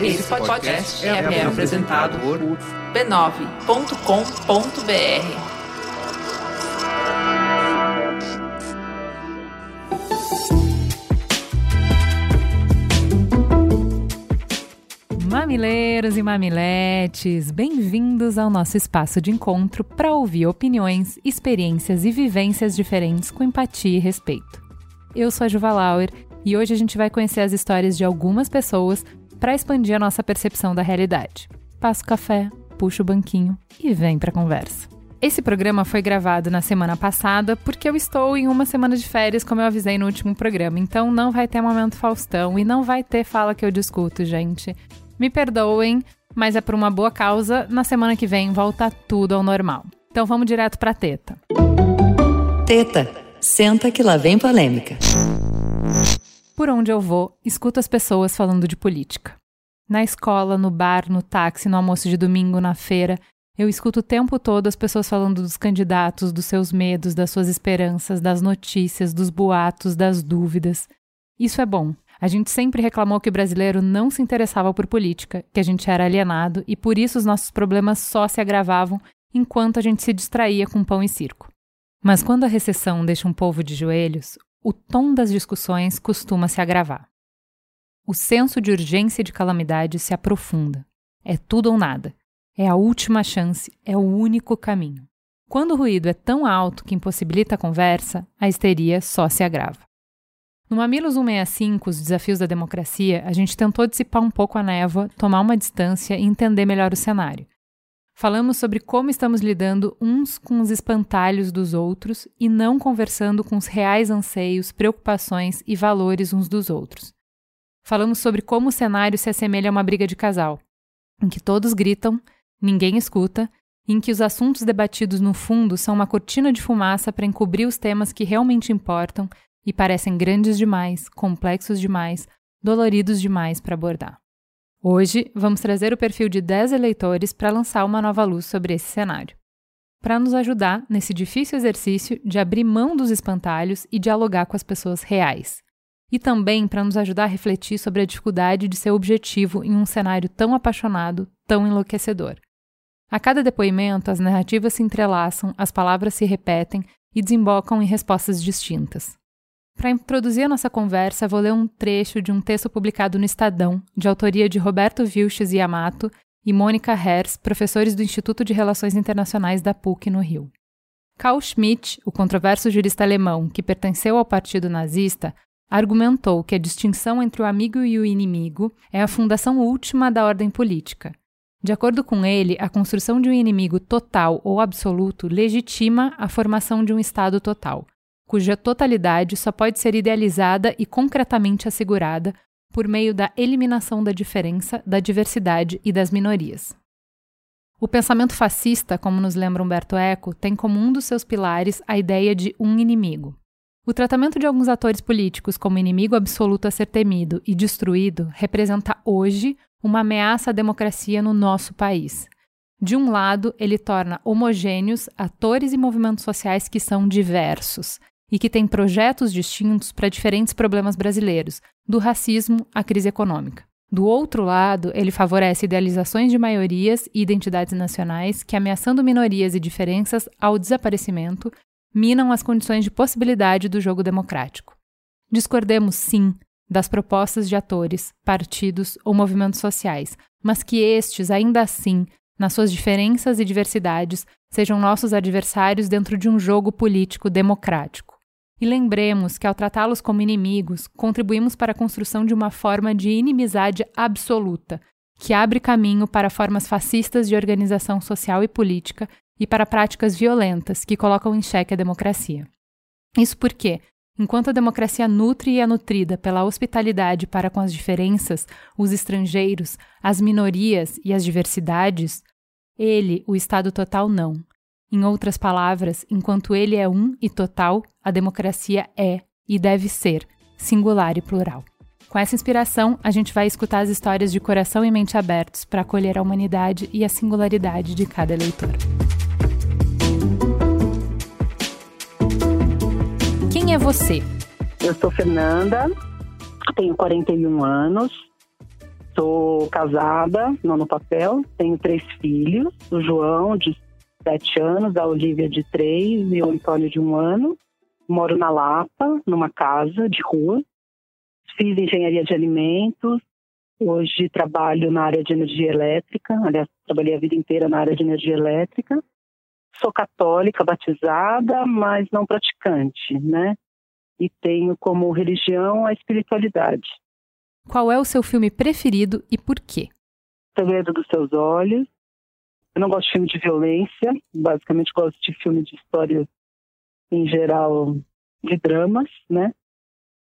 Esse podcast é, é apresentado por b9.com.br. Mamileiros e mamiletes, bem-vindos ao nosso espaço de encontro para ouvir opiniões, experiências e vivências diferentes com empatia e respeito. Eu sou a Juva Lauer e hoje a gente vai conhecer as histórias de algumas pessoas para expandir a nossa percepção da realidade. Passa o café, puxa o banquinho e vem para a conversa. Esse programa foi gravado na semana passada porque eu estou em uma semana de férias, como eu avisei no último programa. Então não vai ter momento Faustão e não vai ter fala que eu discuto, gente. Me perdoem, mas é por uma boa causa. Na semana que vem volta tudo ao normal. Então vamos direto pra teta. Teta, senta que lá vem polêmica. Por onde eu vou, escuto as pessoas falando de política. Na escola, no bar, no táxi, no almoço de domingo, na feira, eu escuto o tempo todo as pessoas falando dos candidatos, dos seus medos, das suas esperanças, das notícias, dos boatos, das dúvidas. Isso é bom. A gente sempre reclamou que o brasileiro não se interessava por política, que a gente era alienado e por isso os nossos problemas só se agravavam enquanto a gente se distraía com pão e circo. Mas quando a recessão deixa um povo de joelhos, o tom das discussões costuma se agravar. O senso de urgência e de calamidade se aprofunda. É tudo ou nada. É a última chance, é o único caminho. Quando o ruído é tão alto que impossibilita a conversa, a histeria só se agrava. No Mamilos 165, os desafios da democracia, a gente tentou dissipar um pouco a névoa, tomar uma distância e entender melhor o cenário. Falamos sobre como estamos lidando uns com os espantalhos dos outros e não conversando com os reais anseios, preocupações e valores uns dos outros. Falamos sobre como o cenário se assemelha a uma briga de casal, em que todos gritam, ninguém escuta, e em que os assuntos debatidos no fundo são uma cortina de fumaça para encobrir os temas que realmente importam e parecem grandes demais, complexos demais, doloridos demais para abordar. Hoje, vamos trazer o perfil de 10 eleitores para lançar uma nova luz sobre esse cenário. Para nos ajudar nesse difícil exercício de abrir mão dos espantalhos e dialogar com as pessoas reais. E também para nos ajudar a refletir sobre a dificuldade de ser objetivo em um cenário tão apaixonado, tão enlouquecedor. A cada depoimento, as narrativas se entrelaçam, as palavras se repetem e desembocam em respostas distintas. Para introduzir a nossa conversa, vou ler um trecho de um texto publicado no Estadão, de autoria de Roberto Vilches Yamato e Mônica Hers, professores do Instituto de Relações Internacionais da PUC no Rio. Carl Schmitt, o controverso jurista alemão que pertenceu ao partido nazista, argumentou que a distinção entre o amigo e o inimigo é a fundação última da ordem política. De acordo com ele, a construção de um inimigo total ou absoluto legitima a formação de um Estado total, cuja totalidade só pode ser idealizada e concretamente assegurada por meio da eliminação da diferença, da diversidade e das minorias. O pensamento fascista, como nos lembra Humberto Eco, tem como um dos seus pilares a ideia de um inimigo. O tratamento de alguns atores políticos como inimigo absoluto a ser temido e destruído representa hoje uma ameaça à democracia no nosso país. De um lado, ele torna homogêneos atores e movimentos sociais que são diversos, e que tem projetos distintos para diferentes problemas brasileiros, do racismo à crise econômica. Do outro lado, ele favorece idealizações de maiorias e identidades nacionais que, ameaçando minorias e diferenças ao desaparecimento, minam as condições de possibilidade do jogo democrático. Discordemos, sim, das propostas de atores, partidos ou movimentos sociais, mas que estes, ainda assim, nas suas diferenças e diversidades, sejam nossos adversários dentro de um jogo político democrático. E lembremos que, ao tratá-los como inimigos, contribuímos para a construção de uma forma de inimizade absoluta, que abre caminho para formas fascistas de organização social e política e para práticas violentas que colocam em xeque a democracia. Isso porque, enquanto a democracia nutre e é nutrida pela hospitalidade para com as diferenças, os estrangeiros, as minorias e as diversidades, ele, o Estado total, não. Em outras palavras, enquanto ele é um e total, a democracia é e deve ser singular e plural. Com essa inspiração, a gente vai escutar as histórias de coração e mente abertos para acolher a humanidade e a singularidade de cada eleitor. Quem é você? Eu sou Fernanda, tenho 41 anos, Sou casada, não no papel, tenho três filhos, o João, de sete anos, a Olivia, de três, e o Antônio, de um ano. Moro na Lapa, numa casa de rua. Fiz engenharia de alimentos. Hoje trabalho na área de energia elétrica. Aliás, trabalhei a vida inteira na área de energia elétrica. Sou católica, batizada, mas não praticante, né? E tenho como religião a espiritualidade. Qual é o seu filme preferido e por quê? Segredo dos Seus Olhos. Eu não gosto de filme de violência, basicamente gosto de filme de história em geral de dramas, né?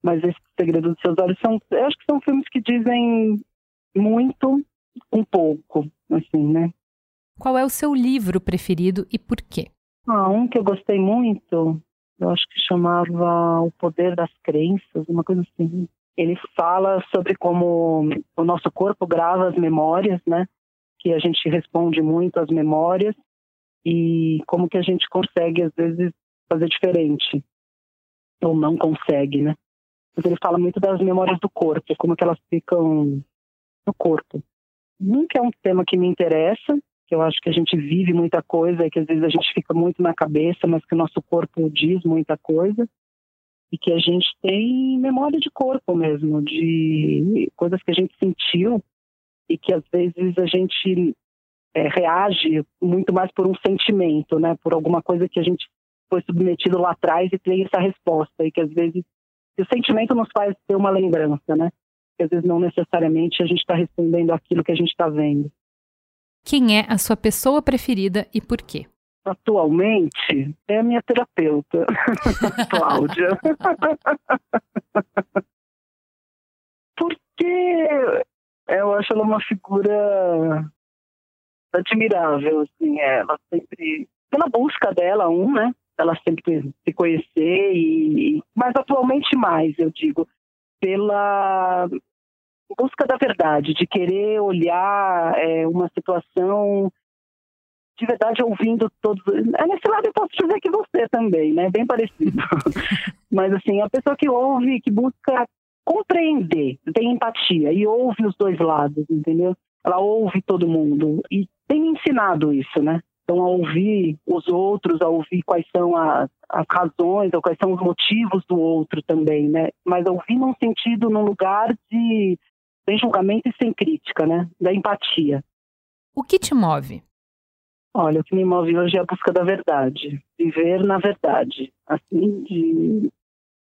Mas esse Segredo dos Seus Olhos são, eu acho que são filmes que dizem muito um pouco, assim, né? Qual é o seu livro preferido e por quê? Ah, um que eu gostei muito, eu acho que chamava O Poder das Crenças, uma coisa assim. Ele fala sobre como o nosso corpo grava as memórias, né? Que a gente responde muito às memórias e como que a gente consegue às vezes fazer diferente ou não consegue, né? Mas ele fala muito das memórias do corpo, como que elas ficam no corpo. Nunca é um tema que me interessa, que eu acho que a gente vive muita coisa e que às vezes a gente fica muito na cabeça, mas que o nosso corpo diz muita coisa e que a gente tem memória de corpo mesmo, de coisas que a gente sentiu e que às vezes a gente é, reage muito mais por um sentimento, né, por alguma coisa que a gente foi submetido lá atrás e tem essa resposta e que às vezes o sentimento nos faz ter uma lembrança, né? Que às vezes não necessariamente a gente está respondendo aquilo que a gente está vendo. Quem é a sua pessoa preferida e por quê? Atualmente é a minha terapeuta, Cláudia. Porque eu acho ela uma figura admirável, assim, ela sempre pela busca dela, um, né? Ela sempre se conhecer e, mas atualmente mais, eu digo, pela busca da verdade, de querer olhar é, uma situação de verdade ouvindo todos. É nesse lado eu posso dizer que você também, né? Bem parecido. Mas assim, a pessoa que ouve, que busca compreender, tem empatia e ouve os dois lados, entendeu? Ela ouve todo mundo e tem me ensinado isso, né? Então, a ouvir os outros, a ouvir quais são as, as razões ou quais são os motivos do outro também, né? Mas ouvir num sentido, num lugar de sem julgamento e sem crítica, né? Da empatia. O que te move? Olha, o que me move hoje é a busca da verdade. Viver na verdade. Assim, de...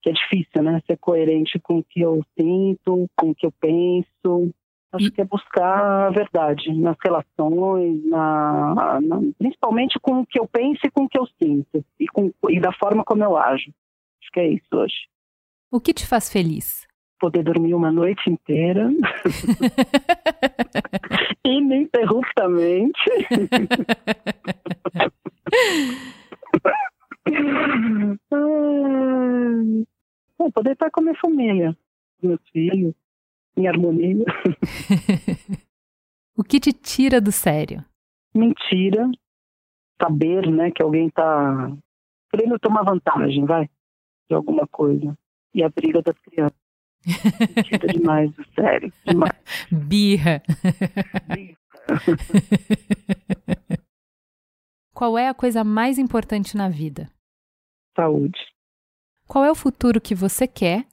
que é difícil, né? Ser coerente com o que eu sinto, com o que eu penso, Acho que é buscar a verdade nas relações, na, na, principalmente com o que eu penso e com o que eu sinto, e, com, e da forma como eu ajo. Acho que é isso hoje. O que te faz feliz? Poder dormir uma noite inteira, ininterruptamente. ah, poder estar com a minha família, meus filhos em harmonia. o que te tira do sério? Mentira. Saber, né, que alguém tá querendo tomar vantagem, vai, de alguma coisa. E a briga das crianças. Tira demais do sério. Demais. Birra. Birra. Qual é a coisa mais importante na vida? Saúde. Qual é o futuro que você quer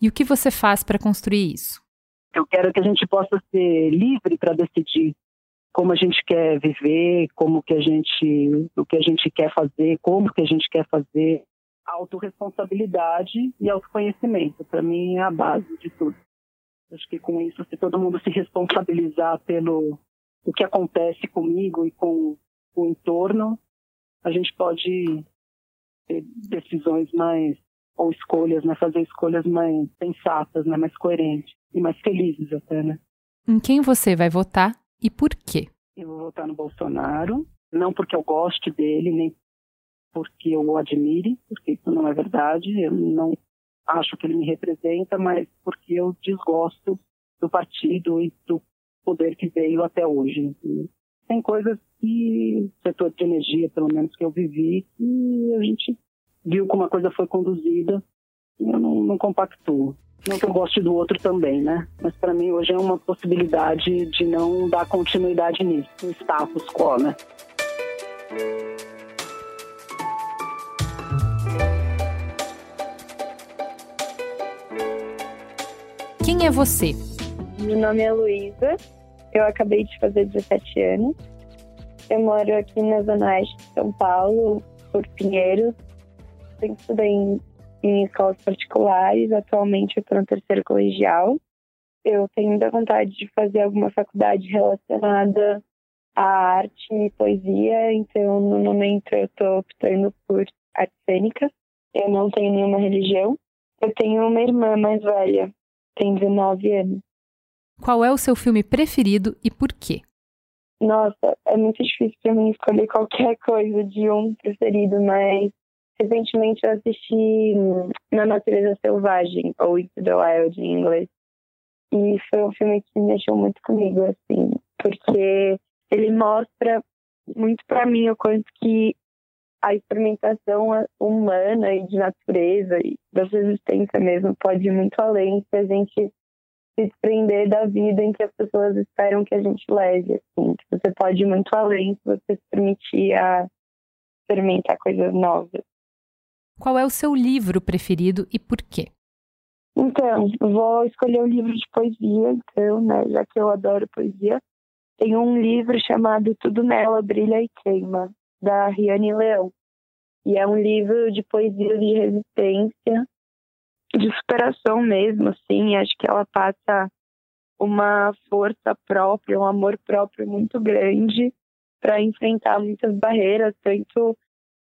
e o que você faz para construir isso? Eu quero que a gente possa ser livre para decidir como a gente quer viver, como que a gente, o que a gente quer fazer, como que a gente quer fazer. Autoresponsabilidade e autoconhecimento, para mim, é a base de tudo. Acho que com isso, se todo mundo se responsabilizar pelo o que acontece comigo e com o entorno, a gente pode ter decisões mais ou escolhas, né, fazer escolhas mais sensatas, né, mais coerentes e mais felizes até, né? Em quem você vai votar e por quê? Eu vou votar no Bolsonaro, não porque eu goste dele, nem porque eu o admire, porque isso não é verdade, eu não acho que ele me representa, mas porque eu desgosto do partido e do poder que veio até hoje. Tem coisas que, setor de energia, pelo menos que eu vivi, e a gente viu como a coisa foi conduzida, e eu não, não compactuo. Não que eu goste do outro também, né? Mas para mim hoje é uma possibilidade de não dar continuidade nisso, no status quo, né? Quem é você? Meu nome é Luísa, eu acabei de fazer 17 anos. Eu moro aqui na Zona Oeste de São Paulo, por Pinheiros. Sempre estudei em, em escolas particulares, atualmente eu estou no terceiro colegial. Eu tenho muita vontade de fazer alguma faculdade relacionada à arte e poesia, então no momento eu estou optando por artes cênicas. Eu não tenho nenhuma religião. Eu tenho uma irmã mais velha, tem 19 anos. Qual é o seu filme preferido e por quê? Nossa, é muito difícil para mim escolher qualquer coisa de um preferido, mas recentemente eu assisti Na Natureza Selvagem, ou Into the Wild em inglês. E foi um filme que mexeu muito comigo, assim, porque ele mostra muito para mim o quanto que a experimentação humana e de natureza e da sua existência mesmo pode ir muito além se a gente se desprender da vida em que as pessoas esperam que a gente leve, assim. Você pode ir muito além se você se permitir a experimentar coisas novas. Qual é o seu livro preferido e por quê? Então, vou escolher um livro de poesia, então, né, já que eu adoro poesia. Tem um livro chamado Tudo Nela Brilha e Queima, da Riane Leão. E é um livro de poesia de resistência, de superação mesmo, assim. Acho que ela passa uma força própria, um amor próprio muito grande para enfrentar muitas barreiras, tanto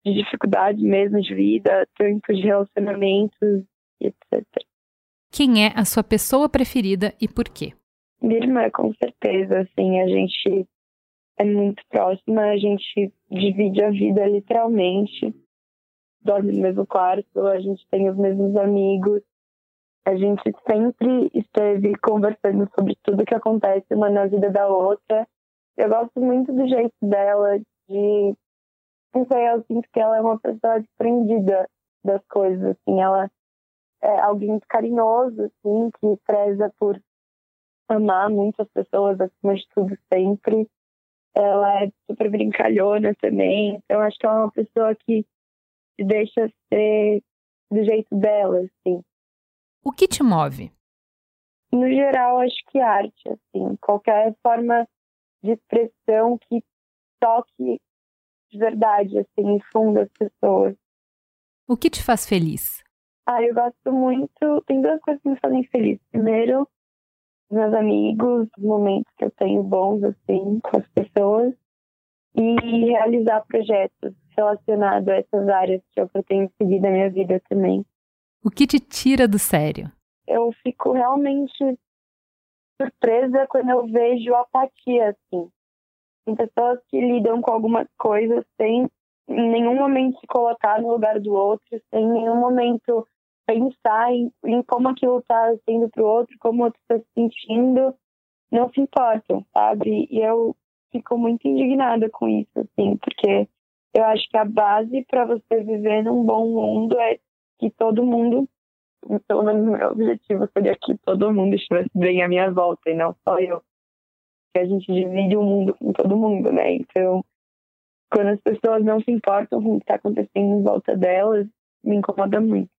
de dificuldade mesmo de vida, tanto de relacionamentos, etc. Quem é a sua pessoa preferida e por quê? Minha irmã, com certeza, assim, a gente é muito próxima, a gente divide a vida literalmente, dorme no mesmo quarto, a gente tem os mesmos amigos, a gente sempre esteve conversando sobre tudo que acontece uma na vida da outra. Eu gosto muito do jeito dela, de. Não sei, eu sinto que ela é uma pessoa desprendida das coisas, assim. Ela é alguém carinhoso, assim, que preza por amar muitas pessoas acima de tudo sempre. Ela é super brincalhona também. Então, acho que ela é uma pessoa que deixa ser do jeito dela, assim. O que te move? No geral, acho que arte, assim. Qualquer forma de expressão que toque de verdade, assim, funda as pessoas. O que te faz feliz? Ah, eu gosto muito. Tem duas coisas que me fazem feliz. Primeiro, meus amigos, os momentos que eu tenho bons, assim, com as pessoas. E realizar projetos relacionados a essas áreas que eu pretendo seguir da minha vida também. O que te tira do sério? Eu fico realmente surpresa quando eu vejo apatia, assim. Tem pessoas que lidam com algumas coisas sem em nenhum momento se colocar no lugar do outro, sem em nenhum momento pensar em, em como aquilo está sendo para o outro, como o outro está se sentindo, não se importam, sabe? E eu fico muito indignada com isso, assim, porque eu acho que a base para você viver num bom mundo é que todo mundo, pelo menos meu objetivo seria que todo mundo estivesse bem à minha volta e não só eu. Que a gente divide o mundo com todo mundo, né? Então, quando as pessoas não se importam com o que está acontecendo em volta delas, me incomoda muito.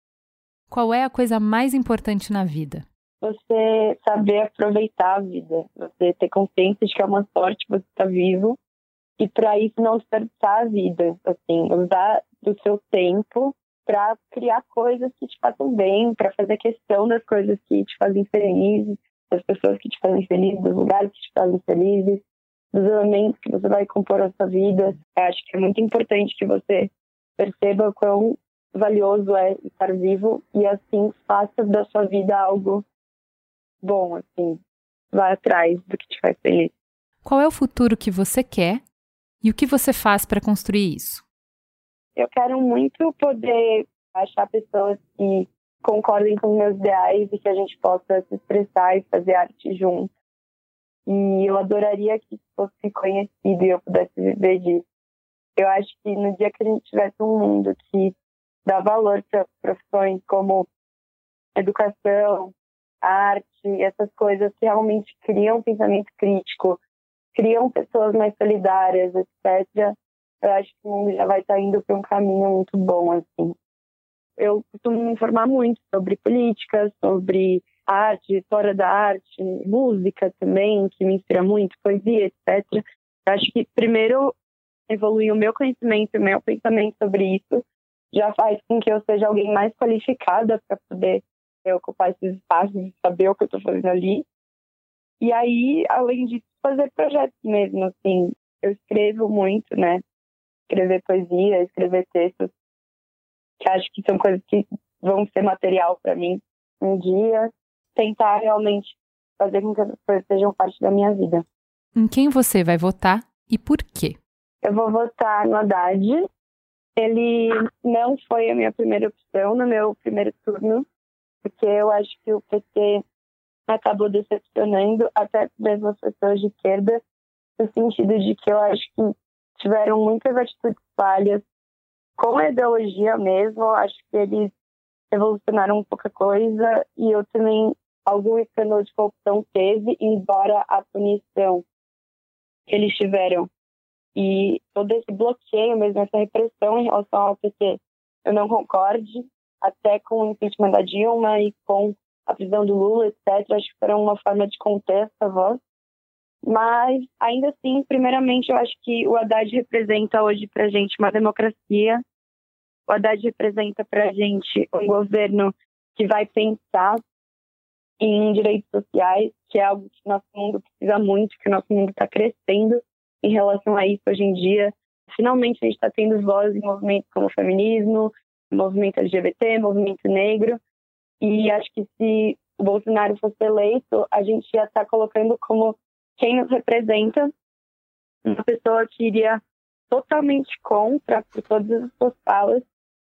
Qual é a coisa mais importante na vida? Você saber aproveitar a vida, você ter consciência de que é uma sorte você estar tá vivo e para isso não desperdiçar a vida, assim, usar do seu tempo para criar coisas que te façam bem, para fazer questão das coisas que te fazem feliz, das pessoas que te fazem feliz, dos lugares que te fazem felizes, dos elementos que você vai compor a sua vida. Eu acho que é muito importante que você perceba quão valioso é estar vivo e assim faça da sua vida algo bom, assim, vá atrás do que te faz feliz. Qual é o futuro que você quer e o que você faz para construir isso? Eu quero muito poder achar pessoas que concordem com meus ideais e que a gente possa se expressar e fazer arte junto. E eu adoraria que fosse conhecido e eu pudesse viver disso. Eu acho que no dia que a gente tivesse um mundo que dá valor para profissões como educação, arte, essas coisas que realmente criam pensamento crítico, criam pessoas mais solidárias, etc., eu acho que o mundo já vai estar indo para um caminho muito bom, assim. Eu costumo me informar muito sobre política, sobre arte, história da arte, música também, que me inspira muito, poesia, etc. Eu acho que primeiro evoluir o meu conhecimento, o meu pensamento sobre isso, já faz com que eu seja alguém mais qualificada para poder ocupar esses espaços e saber o que eu estou fazendo ali. E aí, além disso, fazer projetos mesmo, assim. Eu escrevo muito, né? Escrever poesia, escrever textos, que acho que são coisas que vão ser material para mim um dia. Tentar realmente fazer com que essas coisas sejam parte da minha vida. Em quem você vai votar e por quê? Eu vou votar no Haddad. Ele não foi a minha primeira opção no meu primeiro turno, porque eu acho que o PT acabou decepcionando até mesmo as pessoas de esquerda, no sentido de que eu acho que tiveram muitas atitudes falhas com a ideologia mesmo. Acho que eles evolucionaram pouca coisa e eu também algum escândalo de corrupção teve, embora a punição que eles tiveram e todo esse bloqueio mesmo, essa repressão em relação ao PT, eu não concorde, até com o impeachment da Dilma e com a prisão do Lula, etc. Acho que foram uma forma de conter essa voz. Mas, ainda assim, primeiramente, eu acho que o Haddad representa hoje para gente uma democracia. O Haddad representa para gente um governo que vai pensar em direitos sociais, que é algo que nosso mundo precisa muito, que o nosso mundo está crescendo em relação a isso hoje em dia. Finalmente a gente está tendo voz em movimentos como o feminismo, movimento LGBT, movimento negro, e acho que se o Bolsonaro fosse eleito, a gente ia estar tá colocando como quem nos representa, uma pessoa que iria totalmente contra, por todas as suas falas,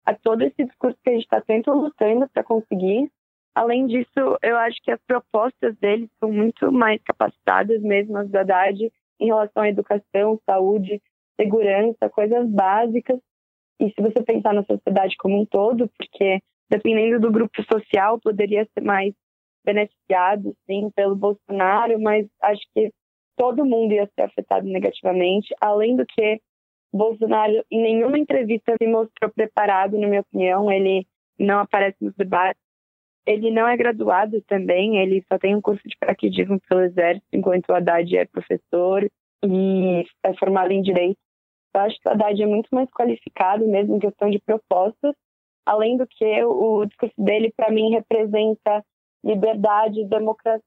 a todo esse discurso que a gente está sempre lutando para conseguir. Além disso, eu acho que as propostas dele são muito mais capacitadas mesmo, as da Haddad, em relação à educação, saúde, segurança, coisas básicas. E se você pensar na sociedade como um todo, porque dependendo do grupo social, poderia ser mais beneficiado, sim, pelo Bolsonaro, mas acho que todo mundo ia ser afetado negativamente. Além do que, Bolsonaro, em nenhuma entrevista, se mostrou preparado, na minha opinião. Ele não aparece nos debates. Ele não é graduado também, ele só tem um curso de paraquedismo pelo Exército, enquanto o Haddad é professor e é formado em Direito. Eu acho que o Haddad é muito mais qualificado mesmo em questão de propostas, além do que o discurso dele, para mim, representa liberdade, democracia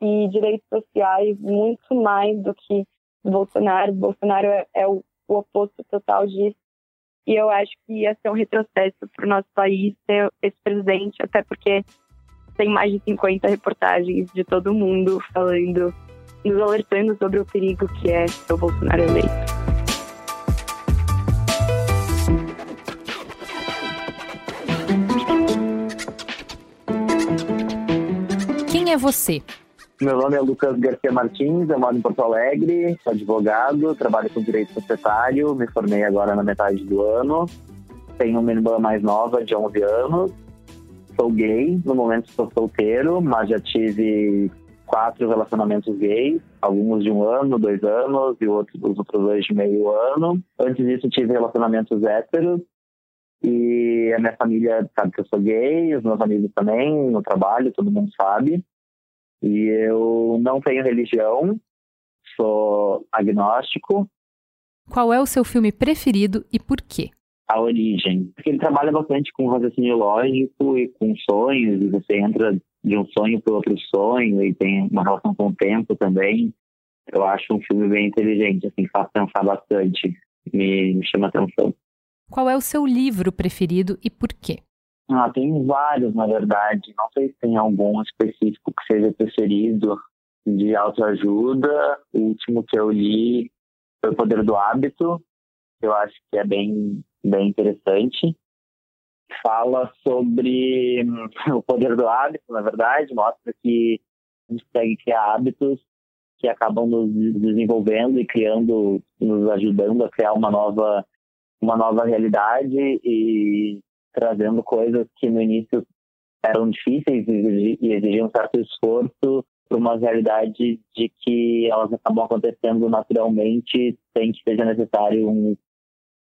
e direitos sociais muito mais do que Bolsonaro. Bolsonaro é, é o, o oposto total disso. E eu acho que ia ser um retrocesso para o nosso país ter esse presidente, até porque tem mais de 50 reportagens de todo mundo falando, nos alertando sobre o perigo que é o Bolsonaro eleito. É você? Meu nome é Lucas Garcia Martins, eu moro em Porto Alegre, sou advogado, trabalho com direito societário, me formei agora na metade do ano. Tenho uma irmã mais nova, de 11 anos. Sou gay, no momento estou solteiro, mas já tive quatro relacionamentos gays, alguns de um ano, dois anos e outros, os outros dois de meio ano. Antes disso tive relacionamentos héteros e a minha família sabe que eu sou gay, os meus amigos também, no trabalho, todo mundo sabe. E eu não tenho religião, sou agnóstico. Qual é o seu filme preferido e por quê? A Origem. Porque ele trabalha bastante com raciocínio lógico e com sonhos, e você entra de um sonho para outro sonho e tem uma relação com o tempo também. Eu acho um filme bem inteligente, assim, faz pensar bastante, me, me chama atenção. Qual é o seu livro preferido e por quê? Ah, tem vários, na verdade. Não sei se tem algum específico que seja preferido de autoajuda. O último que eu li foi O Poder do Hábito, eu acho que é bem, bem interessante. Fala sobre o poder do hábito, na verdade, mostra que a gente consegue criar hábitos que acabam nos desenvolvendo e criando, nos ajudando a criar uma nova, uma nova realidade e trazendo coisas que no início eram difíceis e exigiam um certo esforço para uma realidade de que elas acabam acontecendo naturalmente sem que seja necessário um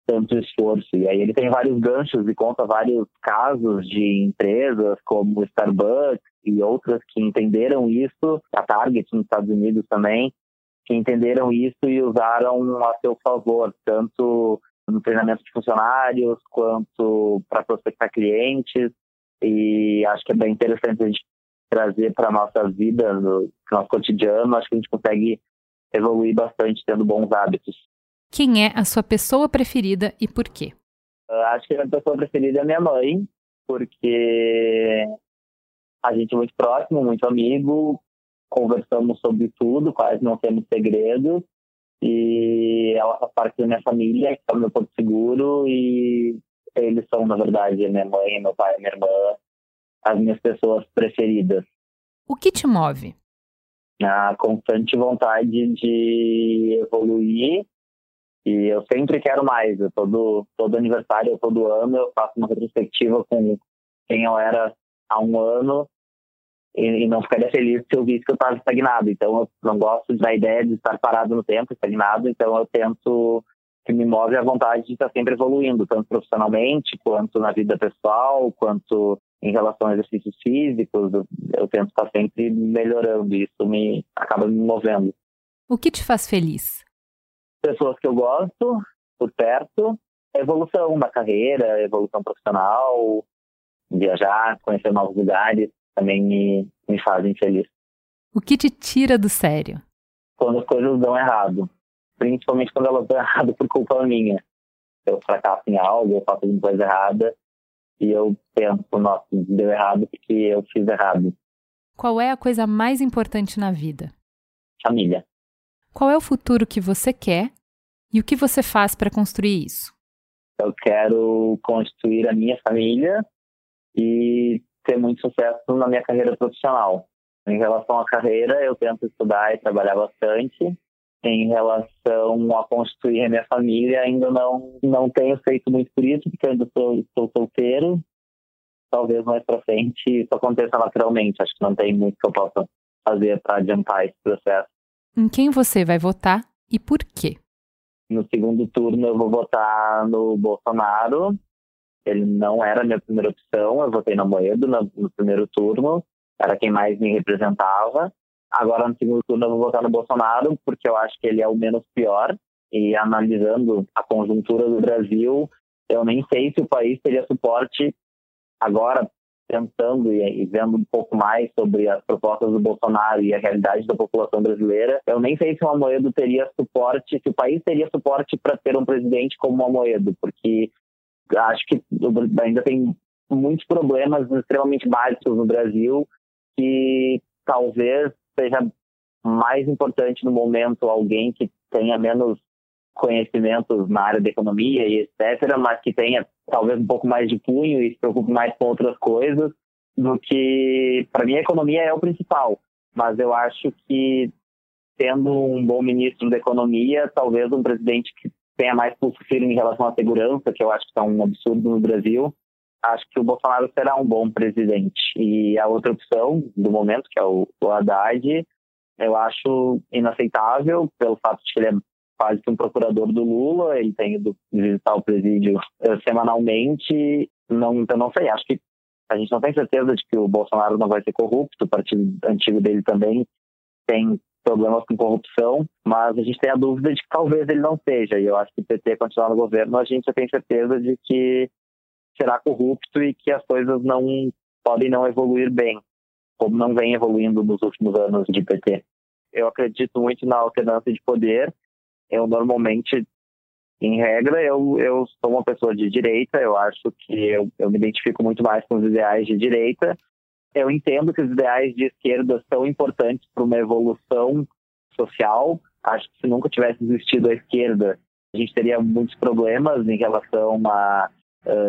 tanto esforço. E aí ele tem vários ganchos e conta vários casos de empresas como Starbucks e outras que entenderam isso, a Target nos Estados Unidos também, que entenderam isso e usaram a seu favor, tanto no treinamento de funcionários quanto para prospectar clientes. E acho que é bem interessante a gente trazer para a nossa vida, no nosso cotidiano. Acho que a gente consegue evoluir bastante tendo bons hábitos. Quem é a sua pessoa preferida e por quê? Eu acho que a minha pessoa preferida é minha mãe, porque a gente é muito próximo, muito amigo, conversamos sobre tudo, quase não temos segredos. E ela faz parte da minha família, que é o meu porto seguro, e eles são, na verdade, minha mãe, meu pai, minha irmã, as minhas pessoas preferidas. O que te move? A constante vontade de evoluir e eu sempre quero mais. Eu todo, todo aniversário, todo ano, eu faço uma retrospectiva com quem eu era há um ano e, e não ficaria feliz se eu visse que eu estava estagnado. Então, eu não gosto da ideia de estar parado no tempo, estagnado. Então, eu tento que me move a vontade de estar sempre evoluindo, tanto profissionalmente, quanto na vida pessoal, quanto em relação a exercícios físicos. Eu, eu tento estar sempre melhorando. E isso me acaba me movendo. O que te faz feliz? pessoas que eu gosto por perto, evolução na carreira, evolução profissional, viajar, conhecer novos lugares, também me, me fazem feliz. O que te tira do sério? Quando as coisas dão errado, principalmente quando elas dão errado por culpa minha. Eu fracasso em algo, eu faço alguma coisa errada e eu penso, nossa, deu errado porque eu fiz errado. Qual é a coisa mais importante na vida? Família. Qual é o futuro que você quer e o que você faz para construir isso? Eu quero construir a minha família e ter muito sucesso na minha carreira profissional. Em relação à carreira, eu tento estudar e trabalhar bastante. Em relação a construir a minha família, ainda não, não tenho feito muito por isso, porque ainda sou, estou solteiro. Talvez mais para frente isso aconteça naturalmente. Acho que não tem muito que eu possa fazer para adiantar esse processo. Em quem você vai votar e por quê? No segundo turno eu vou votar no Bolsonaro. Ele não era a minha primeira opção. Eu votei no Moedo no, no primeiro turno. Era quem mais me representava. Agora no segundo turno eu vou votar no Bolsonaro porque eu acho que ele é o menos pior. E analisando a conjuntura do Brasil, eu nem sei se o país teria suporte agora pensando e, vendo um pouco mais sobre as propostas do Bolsonaro e a realidade da população brasileira, eu nem sei se o Amoedo teria suporte, se o país teria suporte para ter um presidente como o Amoedo, porque acho que ainda tem muitos problemas extremamente básicos no Brasil que talvez seja mais importante no momento alguém que tenha menos conhecimentos na área da economia e etc., mas que tenha talvez um pouco mais de punho e se preocupe mais com outras coisas do que, para mim, a economia é o principal. Mas eu acho que, tendo um bom ministro da economia, talvez um presidente que tenha mais pulso firme em relação à segurança, que eu acho que é um absurdo no Brasil, acho que o Bolsonaro será um bom presidente. E a outra opção do momento, que é o, o Haddad, eu acho inaceitável pelo fato de que ele é quase que um procurador do Lula, ele tem ido visitar o presídio uh, semanalmente. Não, então, não sei, acho que a gente não tem certeza de que o Bolsonaro não vai ser corrupto, o partido antigo dele também tem problemas com corrupção, mas a gente tem a dúvida de que talvez ele não seja. E eu acho que o PT continuar no governo, a gente já tem certeza de que será corrupto e que as coisas não podem não evoluir bem, como não vem evoluindo nos últimos anos de PT. Eu acredito muito na alternância de poder eu normalmente, em regra, eu, eu sou uma pessoa de direita, eu acho que eu, eu me identifico muito mais com os ideais de direita. Eu entendo que os ideais de esquerda são importantes para uma evolução social. Acho que se nunca tivesse existido a esquerda, a gente teria muitos problemas em relação à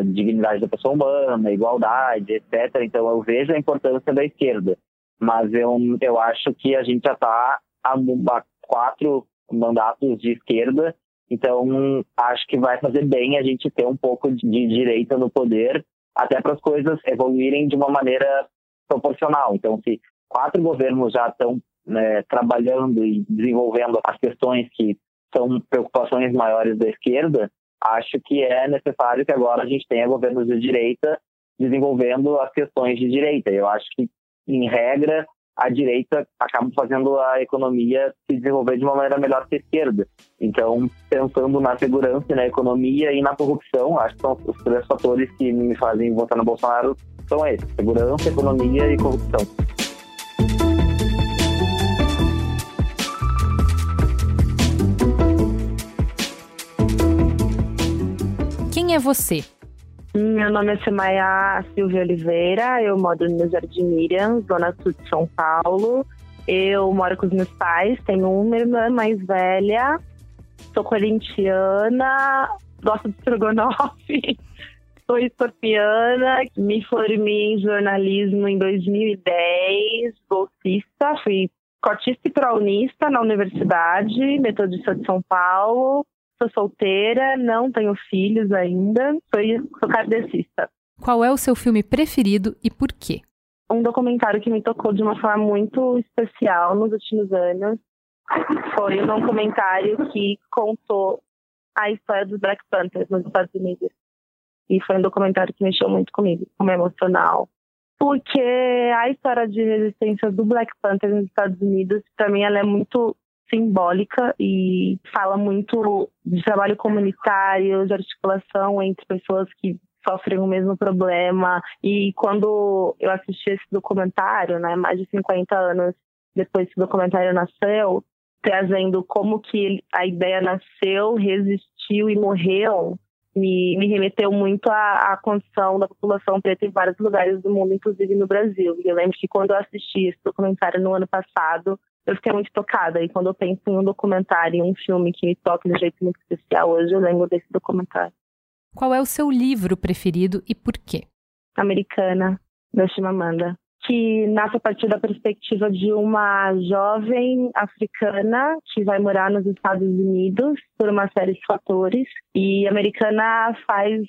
dignidade da pessoa humana, igualdade, etc. Então eu vejo a importância da esquerda. Mas eu, eu acho que a gente já está há, há quatro mandatos de esquerda. Então, acho que vai fazer bem a gente ter um pouco de direita no poder, até para as coisas evoluírem de uma maneira proporcional. Então, se quatro governos já estão né, trabalhando e desenvolvendo as questões que são preocupações maiores da esquerda, acho que é necessário que agora a gente tenha governos de direita desenvolvendo as questões de direita. Eu acho que, em regra, a direita acaba fazendo a economia se desenvolver de uma maneira melhor que a esquerda. Então, pensando na segurança, na economia e na corrupção, acho que são os três fatores que me fazem votar no Bolsonaro são esses: segurança, economia e corrupção. Quem é você? Meu nome é Semaia Silvia Oliveira, eu moro no Jardim Miriam, zona sul de São Paulo. Eu moro com os meus pais, tenho uma irmã mais velha, sou corintiana, gosto de estrogonofe, sou escorpiana, me formei em jornalismo em 2010, bolsista, fui cotista e prounista na universidade, metodista de São Paulo, sou solteira, não tenho filhos ainda, sou, sou kardecista. Qual é o seu filme preferido e por quê? Um documentário que me tocou de uma forma muito especial nos últimos anos foi um documentário que contou a história dos Black Panthers nos Estados Unidos. E foi um documentário que mexeu muito comigo, como emocional. Porque a história de resistência do Black Panther nos Estados Unidos, para mim, ela é muito simbólica e fala muito de trabalho comunitário, de articulação entre pessoas que sofrem o mesmo problema. E quando eu assisti esse documentário, né, mais de 50 anos depois que o documentário nasceu, trazendo como que a ideia nasceu, resistiu e morreu, me, me remeteu muito à, à, condição da população preta em vários lugares do mundo, inclusive no Brasil. E eu lembro que quando eu assisti esse documentário no ano passado, eu fiquei muito tocada. E quando eu penso em um documentário, em um filme que me toca de um jeito muito especial hoje, eu lembro desse documentário. Qual é o seu livro preferido e por quê? Americana, da Chimamanda, que nasce a partir da perspectiva de uma jovem africana que vai morar nos Estados Unidos por uma série de fatores. E Americana faz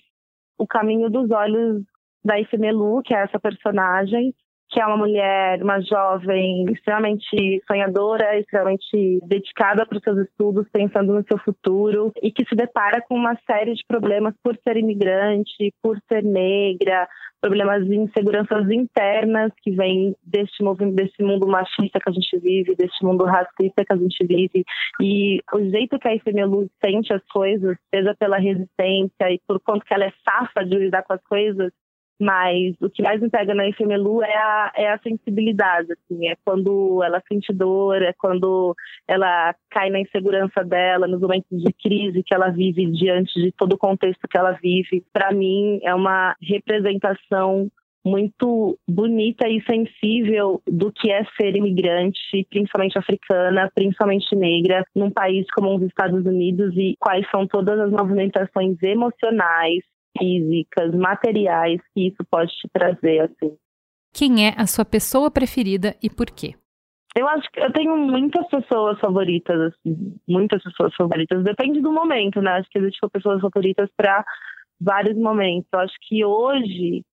o caminho dos olhos da Ifemelu, que é essa personagem, que é uma mulher, uma jovem extremamente sonhadora, extremamente dedicada para os seus estudos, pensando no seu futuro e que se depara com uma série de problemas por ser imigrante, por ser negra, problemas de inseguranças internas que vêm deste movimento, desse mundo machista que a gente vive, deste mundo racista que a gente vive. E o jeito que a Ifemelu sente as coisas, seja pela resistência e por quanto que ela é safa de lidar com as coisas, mas o que mais me pega na Efemelu é a, é a sensibilidade, assim, é quando ela sente dor, é quando ela cai na insegurança dela, nos momentos de crise que ela vive diante de todo o contexto que ela vive. Para mim, é uma representação muito bonita e sensível do que é ser imigrante, principalmente africana, principalmente negra, num país como os Estados Unidos e quais são todas as movimentações emocionais, físicas, materiais que isso pode te trazer, assim. Quem é a sua pessoa preferida e por quê? Eu acho que eu tenho muitas pessoas favoritas, assim, muitas pessoas favoritas. Depende do momento, né? Acho que existem pessoas favoritas para vários momentos. Eu acho que hoje,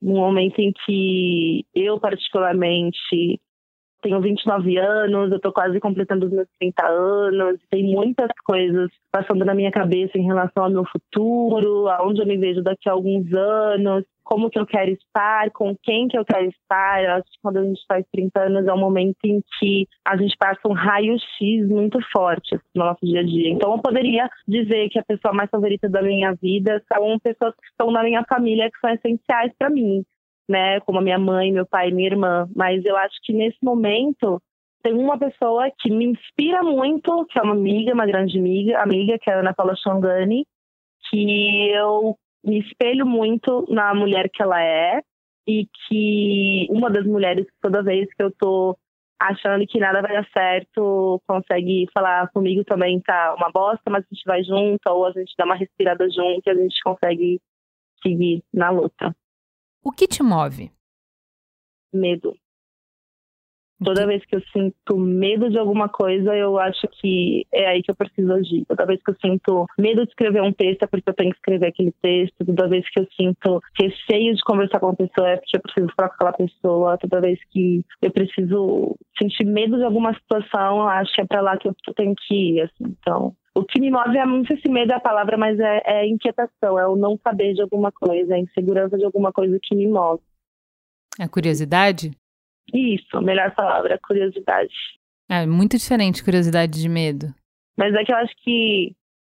no momento em que eu particularmente tenho 29 anos, eu tô quase completando os meus 30 anos, tem muitas coisas passando na minha cabeça em relação ao meu futuro, aonde eu me vejo daqui a alguns anos, como que eu quero estar, com quem que eu quero estar. Eu acho que quando a gente faz 30 anos é um momento em que a gente passa um raio-x muito forte no nosso dia a dia. Então eu poderia dizer que a pessoa mais favorita da minha vida são pessoas que estão na minha família que são essenciais para mim né, como a minha mãe, meu pai, minha irmã, mas eu acho que nesse momento tem uma pessoa que me inspira muito, que é uma amiga, uma grande amiga, amiga que é a Ana Paula Xongani, que eu me espelho muito na mulher que ela é e que uma das mulheres toda vez que eu tô achando que nada vai dar certo, consegue falar comigo também tá uma bosta, mas a gente vai junto, ou a gente dá uma respirada junto e a gente consegue seguir na luta. O que te move? Medo. Toda vez que eu sinto medo de alguma coisa, eu acho que é aí que eu preciso agir. Toda vez que eu sinto medo de escrever um texto, é porque eu tenho que escrever aquele texto. Toda vez que eu sinto receio de conversar com uma pessoa, é porque eu preciso falar com aquela pessoa. Toda vez que eu preciso sentir medo de alguma situação, eu acho que é para lá que eu tenho que ir. Assim. Então, o que me move é, não sei se medo é a palavra, mas é, é inquietação, é o não saber de alguma coisa, é a insegurança de alguma coisa que me move. A curiosidade? Isso, a melhor palavra, curiosidade. É muito diferente curiosidade de medo. Mas é que eu acho que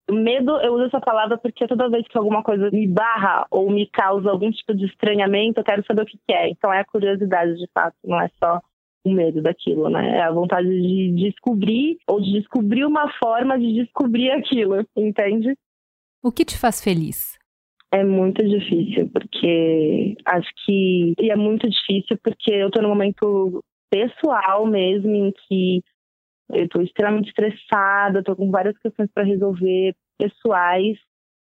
medo, eu uso essa palavra porque toda vez que alguma coisa me barra ou me causa algum tipo de estranhamento, eu quero saber o que, que é. Então é a curiosidade, de fato, não é só o medo daquilo, né? É a vontade de descobrir ou de descobrir uma forma de descobrir aquilo, entende? O que te faz feliz? É muito difícil, porque acho que. E é muito difícil porque eu tô num momento pessoal mesmo em que eu tô extremamente estressada, tô com várias questões para resolver pessoais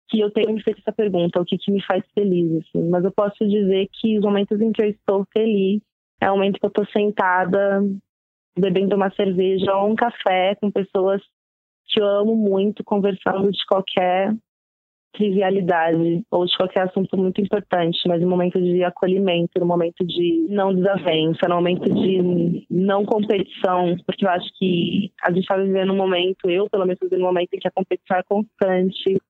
que eu tenho me feito essa pergunta, o que, que me faz feliz, assim. Mas eu posso dizer que os momentos em que eu estou feliz é o momento que eu estou sentada bebendo uma cerveja ou um café com pessoas que eu amo muito, conversando de qualquer trivialidade ou de qualquer assunto muito importante, mas no momento de acolhimento, no momento de não desavença, no momento de não competição, porque eu acho que a gente está vivendo um momento, eu pelo menos vivendo um momento em que a competição é constante,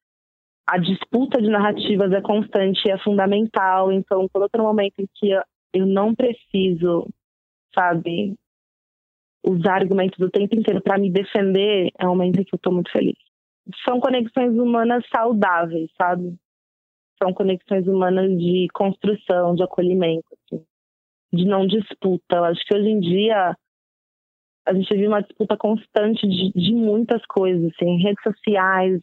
a disputa de narrativas é constante, é fundamental, então quando eu estou no momento em que eu não preciso, sabe, usar argumentos o tempo inteiro para me defender, é um momento em que eu estou muito feliz. São conexões humanas saudáveis, sabe? São conexões humanas de construção, de acolhimento, assim, de não disputa. Eu acho que hoje em dia a gente vive uma disputa constante de, de muitas coisas, assim, redes sociais,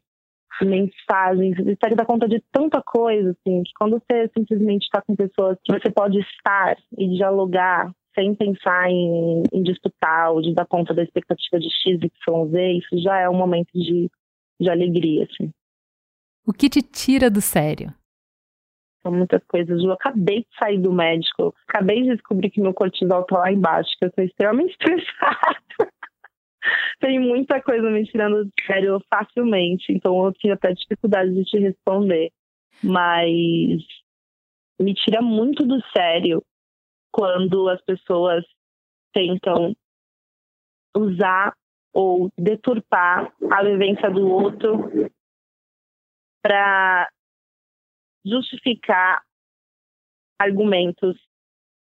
mensagens, você tem que dar conta de tanta coisa, assim, que quando você simplesmente está com pessoas que você pode estar e dialogar sem pensar em, em disputar ou de dar conta da expectativa de X, Y, Z, isso já é um momento de, de alegria, assim. O que te tira do sério? São muitas coisas. Eu acabei de sair do médico, acabei de descobrir que meu cortisol tá lá embaixo, que eu estou extremamente estressada tem muita coisa me tirando de sério facilmente, então eu tinha até dificuldade de te responder. Mas me tira muito do sério quando as pessoas tentam usar ou deturpar a vivência do outro para justificar argumentos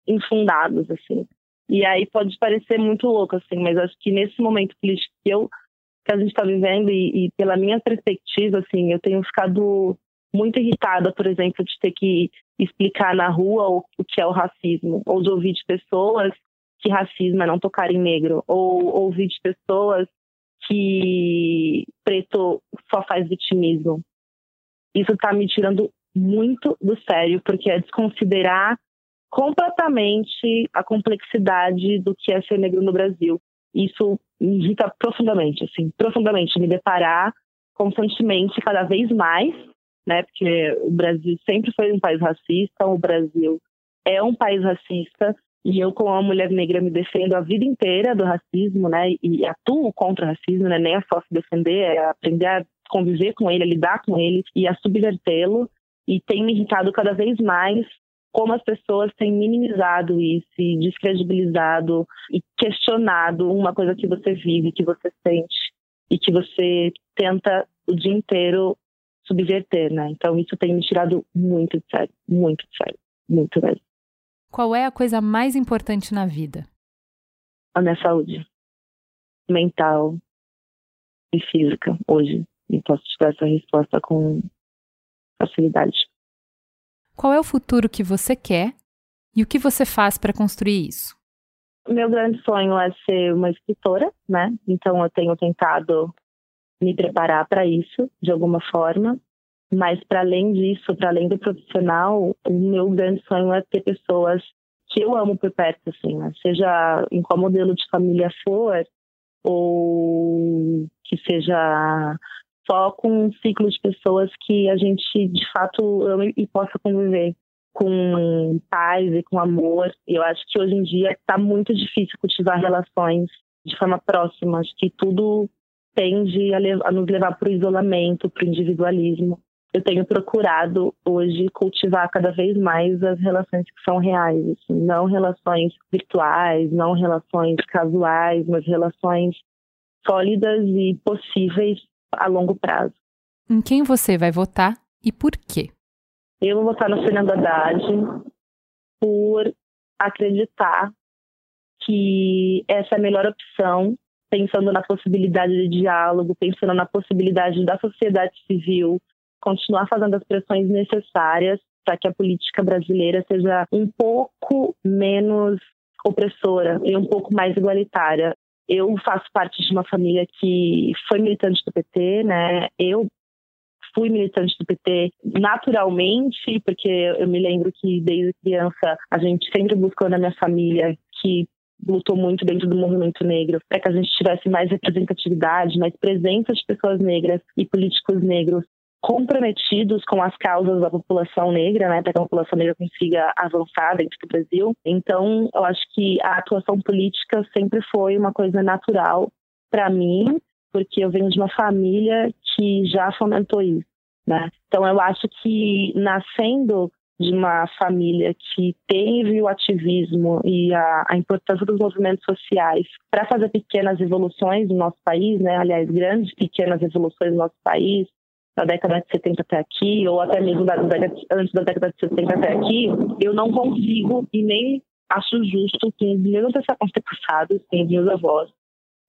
infundados assim. E aí pode parecer muito louco, assim, mas acho que nesse momento político que, eu, que a gente está vivendo e, e, pela minha perspectiva, assim, eu tenho ficado muito irritada, por exemplo, de ter que explicar na rua o, o que é o racismo, ou de ouvir de pessoas que racismo é não tocar em negro, ou ouvir de pessoas que preto só faz vitimismo. Isso está me tirando muito do sério, porque é desconsiderar completamente a complexidade do que é ser negro no Brasil. Isso me irrita profundamente, assim, profundamente, me deparar constantemente, cada vez mais, né, porque o Brasil sempre foi um país racista, o Brasil é um país racista, e eu, como uma mulher negra, me defendo a vida inteira do racismo, né, e atuo contra o racismo, né, nem é só se defender, é aprender a conviver com ele, a lidar com ele e a subvertê-lo, e tem me irritado cada vez mais como as pessoas têm minimizado isso e descredibilizado e questionado uma coisa que você vive, que você sente e que você tenta o dia inteiro subverter, né? Então isso tem me tirado muito de sério, muito de sério, muito mesmo. Qual é a coisa mais importante na vida? A minha saúde mental e física hoje. E posso te dar essa resposta com facilidade. Qual é o futuro que você quer e o que você faz para construir isso? Meu grande sonho é ser uma escritora, né? Então eu tenho tentado me preparar para isso de alguma forma. Mas para além disso, para além do profissional, o meu grande sonho é ter pessoas que eu amo por perto, assim, né? seja em qual modelo de família for, ou que seja só com um ciclo de pessoas que a gente de fato e possa conviver. com paz e com amor. Eu acho que hoje em dia está muito difícil cultivar relações de forma próxima. Acho que tudo tende a, a nos levar para o isolamento, para o individualismo. Eu tenho procurado hoje cultivar cada vez mais as relações que são reais, assim, não relações virtuais, não relações casuais, mas relações sólidas e possíveis a longo prazo. Em quem você vai votar e por quê? Eu vou votar no Fernando Haddad por acreditar que essa é a melhor opção, pensando na possibilidade de diálogo, pensando na possibilidade da sociedade civil continuar fazendo as pressões necessárias para que a política brasileira seja um pouco menos opressora e um pouco mais igualitária. Eu faço parte de uma família que foi militante do PT, né? Eu fui militante do PT naturalmente, porque eu me lembro que desde criança a gente sempre buscou na minha família que lutou muito dentro do movimento negro para que a gente tivesse mais representatividade, mais presença de pessoas negras e políticos negros comprometidos com as causas da população negra, né, para que a população negra consiga avançar dentro do Brasil. Então, eu acho que a atuação política sempre foi uma coisa natural para mim, porque eu venho de uma família que já fomentou isso, né? Então, eu acho que nascendo de uma família que teve o ativismo e a, a importância dos movimentos sociais para fazer pequenas evoluções no nosso país, né? aliás, grandes pequenas evoluções no nosso país, da década de 70 até aqui, ou até mesmo da, da, antes da década de 70 até aqui, eu não consigo e nem acho justo que os meus antepassados, com os meus avós,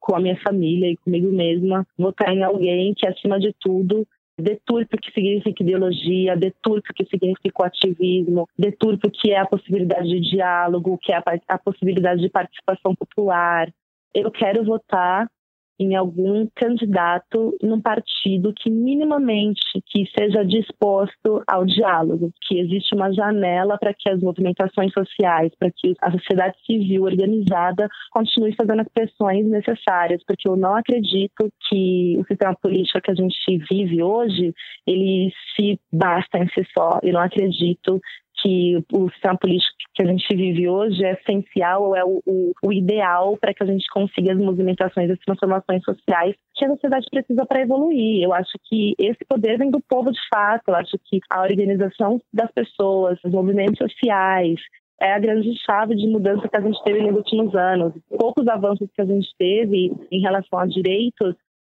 com a minha família e comigo mesma, votar em alguém que, acima de tudo, deturpe o que significa ideologia, deturpe o que significa o ativismo, deturpe o que é a possibilidade de diálogo, o que é a, a possibilidade de participação popular. Eu quero votar em algum candidato num partido que minimamente que seja disposto ao diálogo, que existe uma janela para que as movimentações sociais, para que a sociedade civil organizada continue fazendo as pressões necessárias, porque eu não acredito que o sistema político que a gente vive hoje, ele se basta em si só. Eu não acredito que o sistema político que a gente vive hoje é essencial ou é o, o, o ideal para que a gente consiga as movimentações, as transformações sociais que a sociedade precisa para evoluir. Eu acho que esse poder vem do povo de fato. Eu acho que a organização das pessoas, os movimentos sociais, é a grande chave de mudança que a gente teve nos últimos anos. Poucos avanços que a gente teve em relação a direitos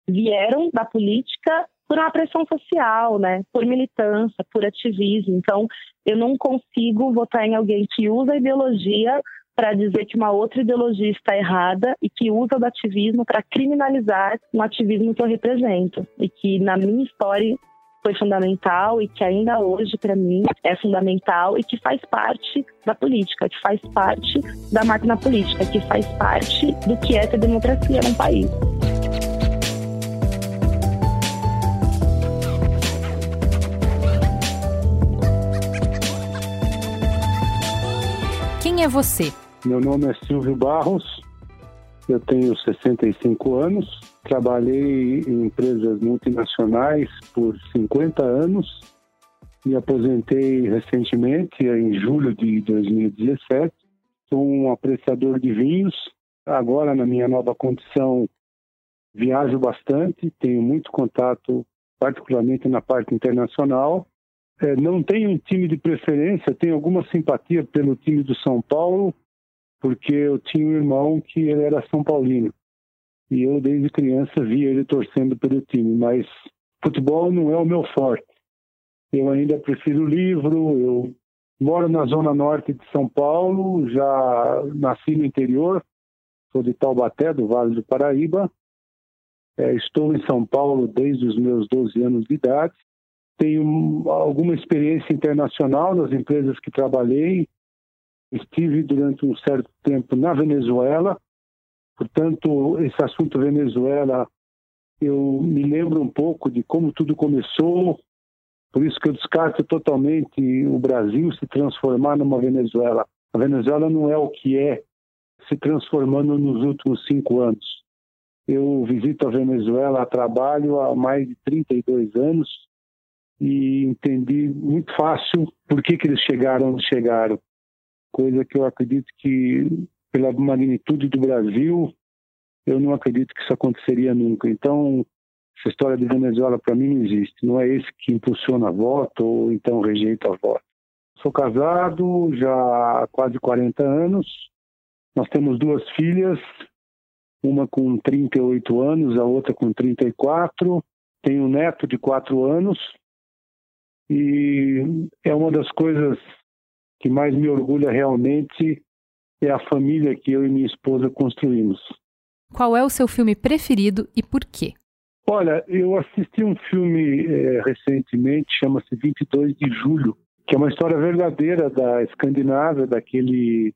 vieram da política por uma pressão social, né? Por militância, por ativismo. Então, eu não consigo votar em alguém que usa a ideologia para dizer que uma outra ideologia está errada e que usa o ativismo para criminalizar um ativismo que eu represento e que na minha história foi fundamental e que ainda hoje para mim é fundamental e que faz parte da política, que faz parte da máquina política, que faz parte do que é ter democracia num país. Quem é você? Meu nome é Silvio Barros, eu tenho 65 anos, trabalhei em empresas multinacionais por 50 anos, me aposentei recentemente, em julho de 2017. Sou um apreciador de vinhos. Agora, na minha nova condição, viajo bastante, tenho muito contato, particularmente na parte internacional. É, não tenho um time de preferência, tenho alguma simpatia pelo time do São Paulo, porque eu tinha um irmão que ele era São Paulino. E eu, desde criança, via ele torcendo pelo time, mas futebol não é o meu forte. Eu ainda prefiro livro, eu moro na zona norte de São Paulo, já nasci no interior, sou de Taubaté, do Vale do Paraíba. É, estou em São Paulo desde os meus 12 anos de idade tenho alguma experiência internacional nas empresas que trabalhei. Estive durante um certo tempo na Venezuela. Portanto, esse assunto Venezuela, eu me lembro um pouco de como tudo começou. Por isso que eu descarto totalmente o Brasil se transformar numa Venezuela. A Venezuela não é o que é se transformando nos últimos cinco anos. Eu visito a Venezuela a trabalho há mais de 32 anos e entendi muito fácil por que, que eles chegaram onde chegaram. Coisa que eu acredito que, pela magnitude do Brasil, eu não acredito que isso aconteceria nunca. Então, essa história de Venezuela para mim não existe. Não é esse que impulsiona voto ou então rejeita voto. Sou casado já há quase 40 anos. Nós temos duas filhas, uma com 38 anos, a outra com 34. Tenho um neto de 4 anos e é uma das coisas que mais me orgulha realmente é a família que eu e minha esposa construímos. Qual é o seu filme preferido e por quê? Olha, eu assisti um filme é, recentemente, chama-se 22 de Julho, que é uma história verdadeira da Escandinávia, daquele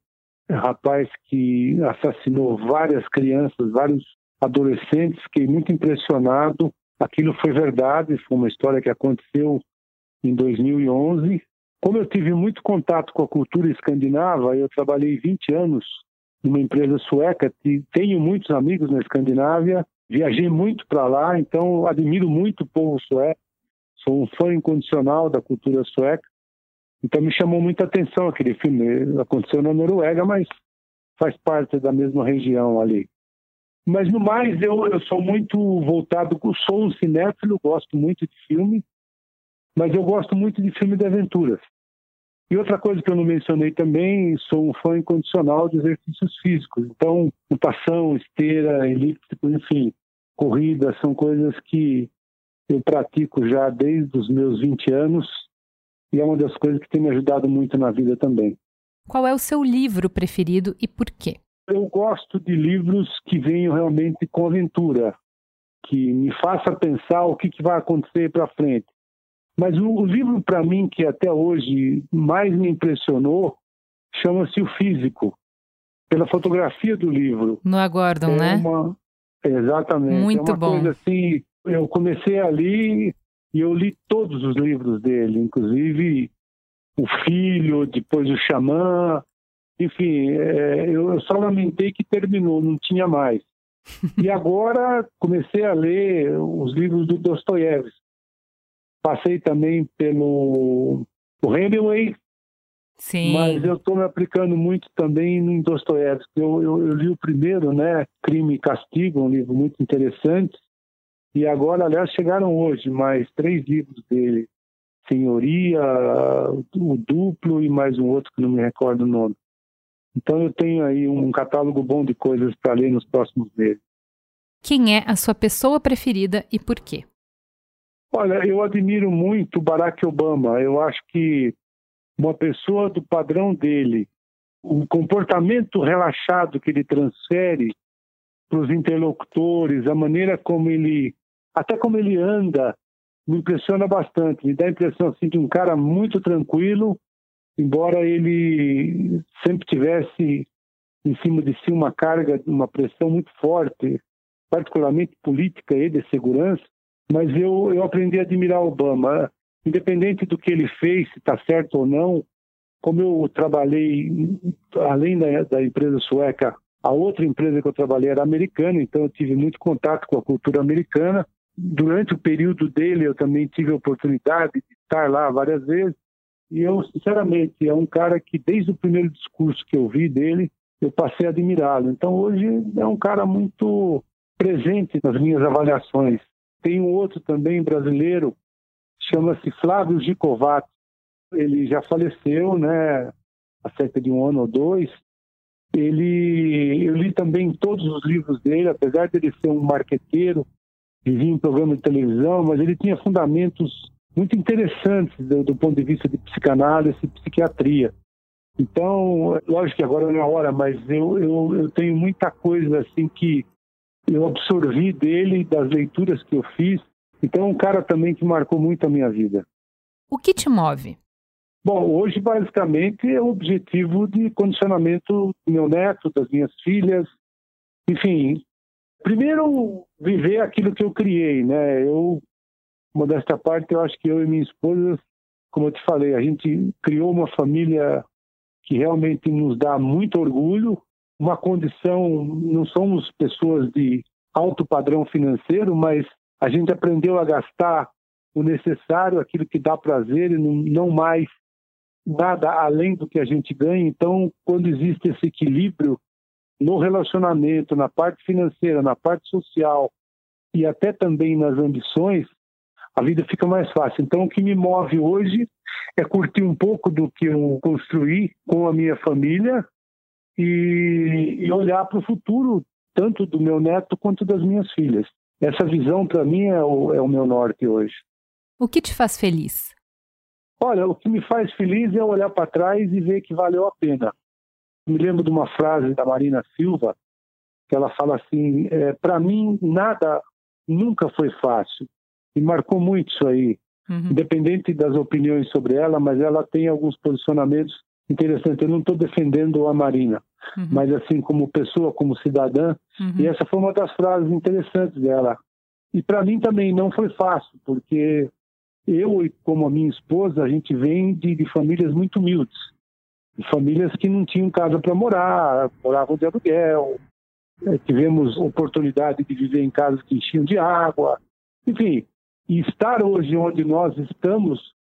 rapaz que assassinou várias crianças, vários adolescentes. Fiquei muito impressionado. Aquilo foi verdade, foi uma história que aconteceu em 2011. Como eu tive muito contato com a cultura escandinava, eu trabalhei 20 anos numa empresa sueca, e tenho muitos amigos na Escandinávia, viajei muito para lá, então admiro muito o povo sueco, sou um fã incondicional da cultura sueca. Então me chamou muita atenção aquele filme. Aconteceu na Noruega, mas faz parte da mesma região ali. Mas no mais, eu, eu sou muito voltado, sou um cinéfilo, gosto muito de filme, mas eu gosto muito de filme de aventuras. E outra coisa que eu não mencionei também, sou um fã incondicional de exercícios físicos. Então, natação, esteira, elíptico, enfim, corrida, são coisas que eu pratico já desde os meus 20 anos e é uma das coisas que tem me ajudado muito na vida também. Qual é o seu livro preferido e por quê? Eu gosto de livros que venham realmente com aventura, que me faça pensar o que, que vai acontecer para frente. Mas o, o livro, para mim, que até hoje mais me impressionou, chama-se O Físico, pela fotografia do livro. No Gordon, é né? Uma... Exatamente. Muito é uma bom. coisa assim, eu comecei ali e eu li todos os livros dele, inclusive O Filho, depois O Xamã, enfim, é, eu só lamentei que terminou, não tinha mais. E agora comecei a ler os livros do Dostoiévski. Passei também pelo o Hemingway, Sim. mas eu estou me aplicando muito também em Dostoiévski. Eu, eu, eu li o primeiro, né, Crime e Castigo, um livro muito interessante. E agora, aliás, chegaram hoje mais três livros dele. Senhoria, o Duplo e mais um outro que não me recordo o nome. Então eu tenho aí um catálogo bom de coisas para ler nos próximos meses. Quem é a sua pessoa preferida e por quê? Olha, eu admiro muito Barack Obama. Eu acho que uma pessoa do padrão dele, o comportamento relaxado que ele transfere para os interlocutores, a maneira como ele, até como ele anda, me impressiona bastante. Me dá a impressão assim de um cara muito tranquilo, embora ele sempre tivesse em cima de si uma carga, uma pressão muito forte, particularmente política e de segurança. Mas eu, eu aprendi a admirar Obama, independente do que ele fez, se está certo ou não. Como eu trabalhei, além da, da empresa sueca, a outra empresa que eu trabalhei era americana, então eu tive muito contato com a cultura americana. Durante o período dele, eu também tive a oportunidade de estar lá várias vezes. E eu, sinceramente, é um cara que, desde o primeiro discurso que eu vi dele, eu passei a admirá-lo. Então, hoje, é um cara muito presente nas minhas avaliações. Tem um outro também brasileiro, chama-se Flávio Gicovat. Ele já faleceu, né, há cerca de um ano ou dois. Ele, eu li também todos os livros dele, apesar de ele ser um marqueteiro, vivia em programa de televisão, mas ele tinha fundamentos muito interessantes do, do ponto de vista de psicanálise e psiquiatria. Então, lógico que agora não é hora, mas eu, eu, eu tenho muita coisa assim que eu absorvi dele, das leituras que eu fiz. Então, é um cara também que marcou muito a minha vida. O que te move? Bom, hoje basicamente é o objetivo de condicionamento do meu neto, das minhas filhas, enfim. Primeiro, viver aquilo que eu criei, né? Eu, modesta parte, eu acho que eu e minha esposa, como eu te falei, a gente criou uma família que realmente nos dá muito orgulho, uma condição, não somos pessoas de alto padrão financeiro, mas a gente aprendeu a gastar o necessário, aquilo que dá prazer e não, mais nada além do que a gente ganha. Então, quando existe esse equilíbrio no relacionamento, na parte financeira, na parte social e até também nas ambições, a vida fica mais fácil. Então, o que me move hoje é curtir um pouco do que eu construí com a minha família e, e olhar para o futuro, tanto do meu neto quanto das minhas filhas. Essa visão, para mim, é o, é o meu norte hoje. O que te faz feliz? Olha, o que me faz feliz é olhar para trás e ver que valeu a pena. Me lembro de uma frase da Marina Silva, que ela fala assim: é, para mim, nada nunca foi fácil. E marcou muito isso aí. Uhum. Independente das opiniões sobre ela, mas ela tem alguns posicionamentos interessantes. Eu não estou defendendo a Marina, uhum. mas assim, como pessoa, como cidadã, uhum. e essa foi uma das frases interessantes dela. E para mim também não foi fácil, porque eu e como a minha esposa, a gente vem de, de famílias muito humildes. De famílias que não tinham casa para morar, moravam de aluguel. É, tivemos oportunidade de viver em casas que enchiam de água. Enfim, e estar hoje onde nós estamos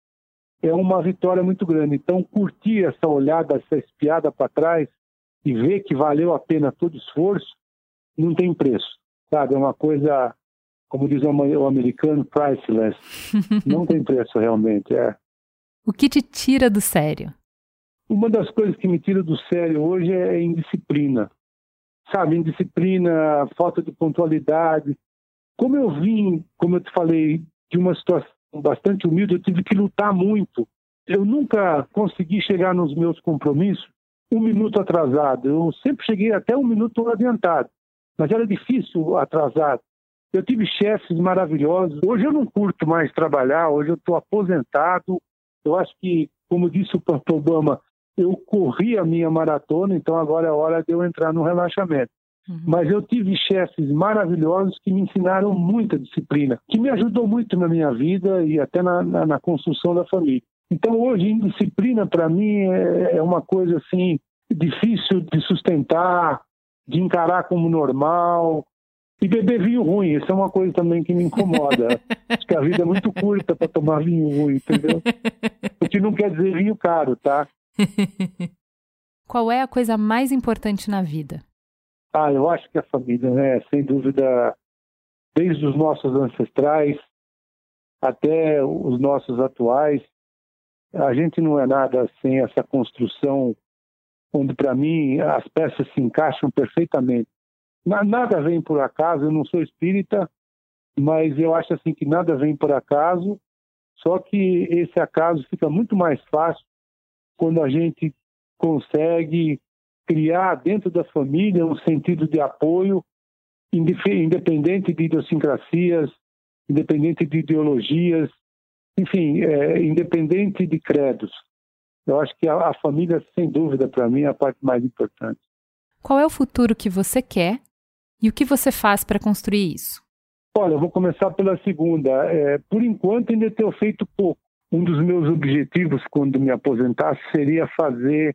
é uma vitória muito grande. Então, curtir essa olhada, essa espiada para trás e ver que valeu a pena todo esforço, não tem preço, sabe? É uma coisa como diz o americano, priceless. Não tem preço realmente, é. O que te tira do sério? Uma das coisas que me tira do sério hoje é indisciplina. Sabe, indisciplina, falta de pontualidade. Como eu vim, como eu te falei, de uma situação bastante humilde, eu tive que lutar muito. Eu nunca consegui chegar nos meus compromissos um minuto atrasado. Eu sempre cheguei até um minuto adiantado, mas era difícil atrasar. Eu tive chefes maravilhosos. Hoje eu não curto mais trabalhar, hoje eu estou aposentado. Eu acho que, como disse o Pastor Obama, eu corri a minha maratona, então agora é hora de eu entrar no relaxamento. Uhum. Mas eu tive chefes maravilhosos que me ensinaram muita disciplina, que me ajudou muito na minha vida e até na, na, na construção da família. Então hoje, indisciplina para mim é, é uma coisa assim difícil de sustentar, de encarar como normal. E beber vinho ruim, isso é uma coisa também que me incomoda. Acho que a vida é muito curta para tomar vinho ruim, entendeu? O que não quer dizer vinho caro, tá? Qual é a coisa mais importante na vida? Ah, eu acho que a família, né? Sem dúvida, desde os nossos ancestrais até os nossos atuais, a gente não é nada sem essa construção onde, para mim, as peças se encaixam perfeitamente nada vem por acaso, eu não sou espírita, mas eu acho assim que nada vem por acaso, só que esse acaso fica muito mais fácil quando a gente consegue criar dentro da família um sentido de apoio, independente de idiosincrasias, independente de ideologias, enfim, é, independente de credos. Eu acho que a, a família, sem dúvida, para mim, é a parte mais importante. Qual é o futuro que você quer e o que você faz para construir isso? Olha, eu vou começar pela segunda. É, por enquanto, ainda tenho feito pouco. Um dos meus objetivos, quando me aposentar, seria fazer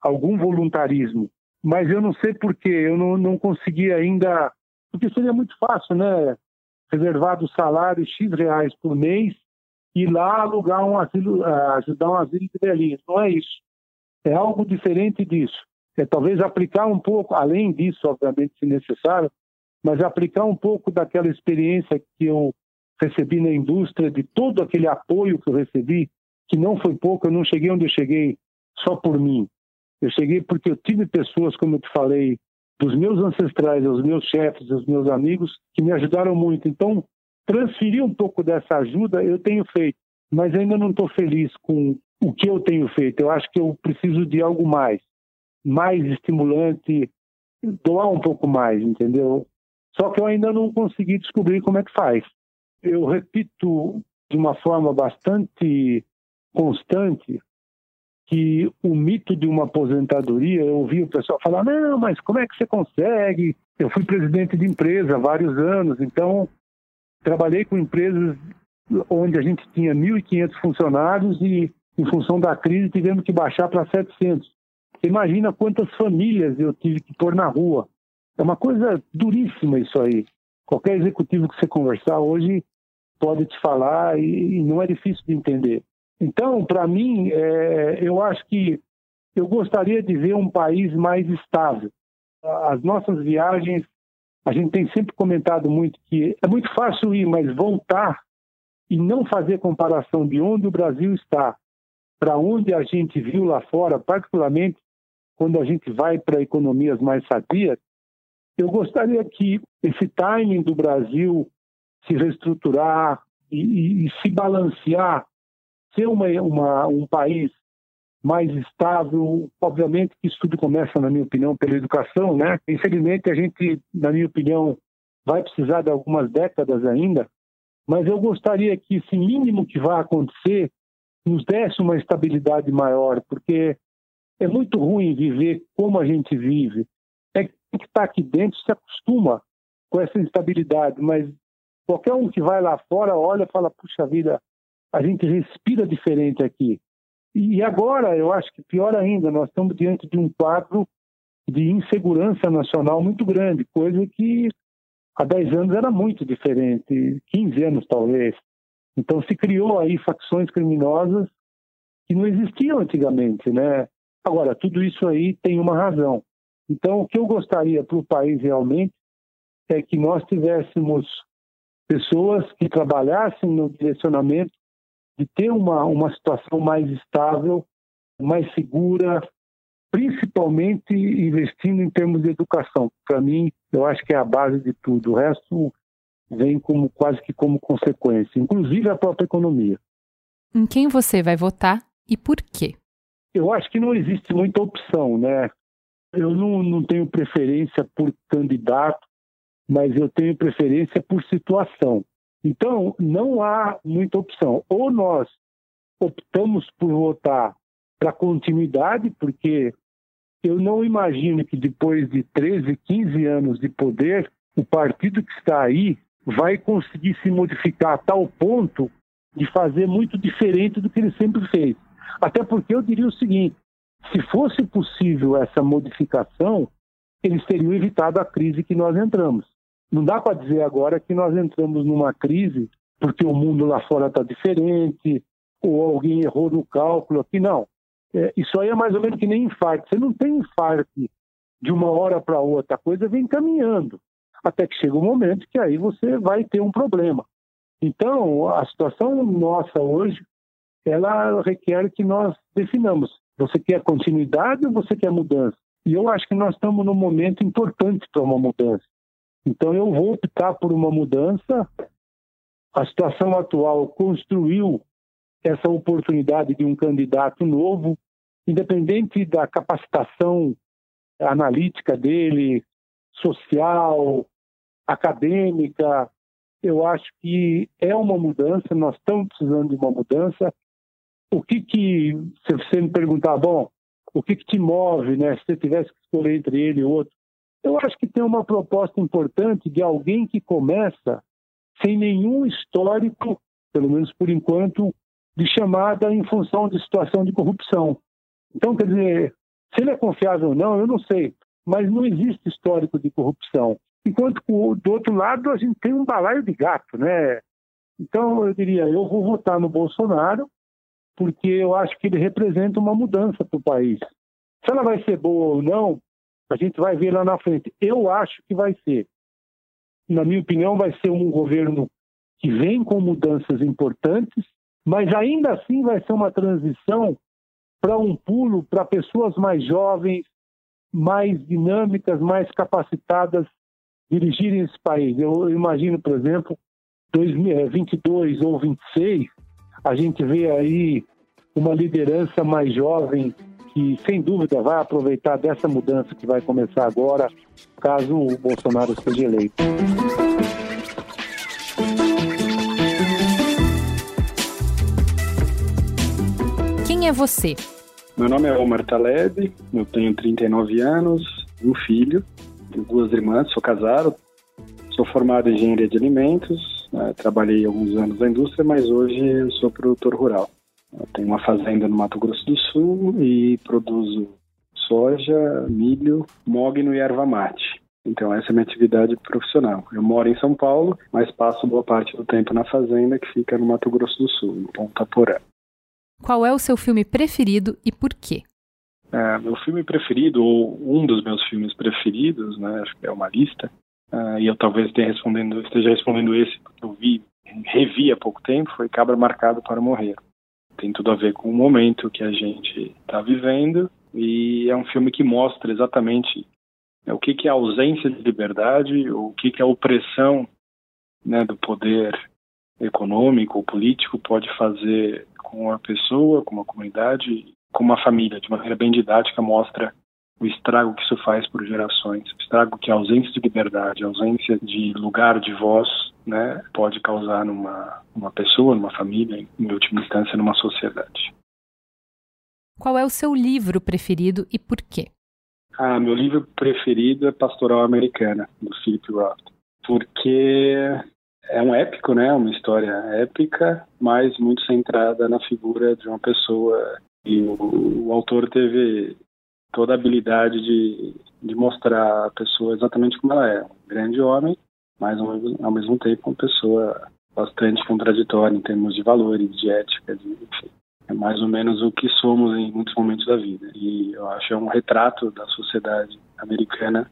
algum voluntarismo. Mas eu não sei porquê, eu não, não consegui ainda. Porque seria muito fácil, né? Reservar do salário X reais por mês e lá alugar um asilo, ajudar um asilo de velhinhos. Não é isso. É algo diferente disso é, talvez aplicar um pouco, além disso, obviamente, se necessário, mas aplicar um pouco daquela experiência que eu recebi na indústria, de todo aquele apoio que eu recebi, que não foi pouco, eu não cheguei onde eu cheguei só por mim. Eu cheguei porque eu tive pessoas, como eu te falei, dos meus ancestrais, os meus chefes, os meus amigos, que me ajudaram muito. Então, transferir um pouco dessa ajuda eu tenho feito, mas ainda não estou feliz com o que eu tenho feito. Eu acho que eu preciso de algo mais mais estimulante, doar um pouco mais, entendeu? Só que eu ainda não consegui descobrir como é que faz. Eu repito de uma forma bastante constante que o mito de uma aposentadoria, eu ouvi o pessoal falar, não, mas como é que você consegue? Eu fui presidente de empresa há vários anos, então trabalhei com empresas onde a gente tinha 1.500 funcionários e, em função da crise, tivemos que baixar para 700. Imagina quantas famílias eu tive que pôr na rua. É uma coisa duríssima isso aí. Qualquer executivo que você conversar hoje pode te falar e não é difícil de entender. Então, para mim, é, eu acho que eu gostaria de ver um país mais estável. As nossas viagens, a gente tem sempre comentado muito que é muito fácil ir, mas voltar e não fazer comparação de onde o Brasil está para onde a gente viu lá fora, particularmente quando a gente vai para economias mais sadias, eu gostaria que esse timing do Brasil se reestruturar e, e, e se balancear, ser uma, uma, um país mais estável. Obviamente que isso tudo começa, na minha opinião, pela educação, né? Infelizmente, a gente, na minha opinião, vai precisar de algumas décadas ainda, mas eu gostaria que esse mínimo que vai acontecer nos desse uma estabilidade maior, porque é muito ruim viver como a gente vive. É que está aqui dentro se acostuma com essa instabilidade, mas qualquer um que vai lá fora olha e fala: puxa vida, a gente respira diferente aqui. E agora, eu acho que pior ainda, nós estamos diante de um quadro de insegurança nacional muito grande, coisa que há 10 anos era muito diferente, 15 anos talvez. Então se criou aí facções criminosas que não existiam antigamente, né? Agora, tudo isso aí tem uma razão. Então, o que eu gostaria para o país realmente é que nós tivéssemos pessoas que trabalhassem no direcionamento de ter uma, uma situação mais estável, mais segura, principalmente investindo em termos de educação. Para mim, eu acho que é a base de tudo. O resto vem como quase que como consequência, inclusive a própria economia. Em quem você vai votar e por quê? Eu acho que não existe muita opção, né? Eu não, não tenho preferência por candidato, mas eu tenho preferência por situação. Então, não há muita opção. Ou nós optamos por votar para continuidade, porque eu não imagino que depois de 13, 15 anos de poder, o partido que está aí vai conseguir se modificar a tal ponto de fazer muito diferente do que ele sempre fez. Até porque eu diria o seguinte: se fosse possível essa modificação, eles teriam evitado a crise que nós entramos. Não dá para dizer agora que nós entramos numa crise porque o mundo lá fora está diferente, ou alguém errou no cálculo aqui. Não. É, isso aí é mais ou menos que nem infarto. Você não tem infarto de uma hora para outra, a coisa vem caminhando até que chega um momento que aí você vai ter um problema. Então, a situação nossa hoje, ela requer que nós definamos. Você quer continuidade ou você quer mudança? E eu acho que nós estamos num momento importante para uma mudança. Então, eu vou optar por uma mudança. A situação atual construiu essa oportunidade de um candidato novo, independente da capacitação analítica dele, social, acadêmica. Eu acho que é uma mudança, nós estamos precisando de uma mudança. O que que, se você me perguntar, bom, o que que te move, né? Se você tivesse que escolher entre ele e outro, eu acho que tem uma proposta importante de alguém que começa sem nenhum histórico, pelo menos por enquanto, de chamada em função de situação de corrupção. Então, quer dizer, se ele é confiável ou não, eu não sei, mas não existe histórico de corrupção. Enquanto do outro lado a gente tem um balaio de gato, né? Então eu diria, eu vou votar no Bolsonaro porque eu acho que ele representa uma mudança para o país. Se ela vai ser boa ou não, a gente vai ver lá na frente. Eu acho que vai ser. Na minha opinião, vai ser um governo que vem com mudanças importantes, mas ainda assim vai ser uma transição para um pulo para pessoas mais jovens, mais dinâmicas, mais capacitadas dirigirem esse país. Eu imagino, por exemplo, 2022 ou 26, a gente vê aí uma liderança mais jovem que, sem dúvida, vai aproveitar dessa mudança que vai começar agora, caso o Bolsonaro seja eleito. Quem é você? Meu nome é Omar Taleb, eu tenho 39 anos, um filho, tenho duas irmãs, sou casado, sou formado em engenharia de alimentos, né, trabalhei alguns anos na indústria, mas hoje eu sou produtor rural. Eu tenho uma fazenda no Mato Grosso do Sul e produzo soja, milho, mogno e erva mate. Então essa é a minha atividade profissional. Eu moro em São Paulo, mas passo boa parte do tempo na fazenda que fica no Mato Grosso do Sul, em Ponta Porã. Qual é o seu filme preferido e por quê? É, meu filme preferido, ou um dos meus filmes preferidos, né, acho que é uma lista, uh, e eu talvez respondendo, esteja respondendo esse porque eu vi, revi há pouco tempo, foi Cabra Marcado para Morrer. Tem tudo a ver com o momento que a gente está vivendo e é um filme que mostra exatamente né, o que, que é a ausência de liberdade, o que, que a opressão né, do poder econômico ou político pode fazer com a pessoa, com uma comunidade, com uma família. De maneira bem didática, mostra o estrago que isso faz por gerações, o estrago que a ausência de liberdade, a ausência de lugar de voz, né, pode causar numa, numa pessoa, numa família, em última instância, numa sociedade. Qual é o seu livro preferido e por quê? Ah, meu livro preferido é Pastoral Americana, do Philip Roth, porque é um épico, né? Uma história épica, mas muito centrada na figura de uma pessoa. E o, o autor teve toda a habilidade de, de mostrar a pessoa exatamente como ela é. Um grande homem, mas ao, ao mesmo tempo uma pessoa bastante contraditória em termos de valores, de ética, de, enfim é mais ou menos o que somos em muitos momentos da vida. E eu acho é um retrato da sociedade americana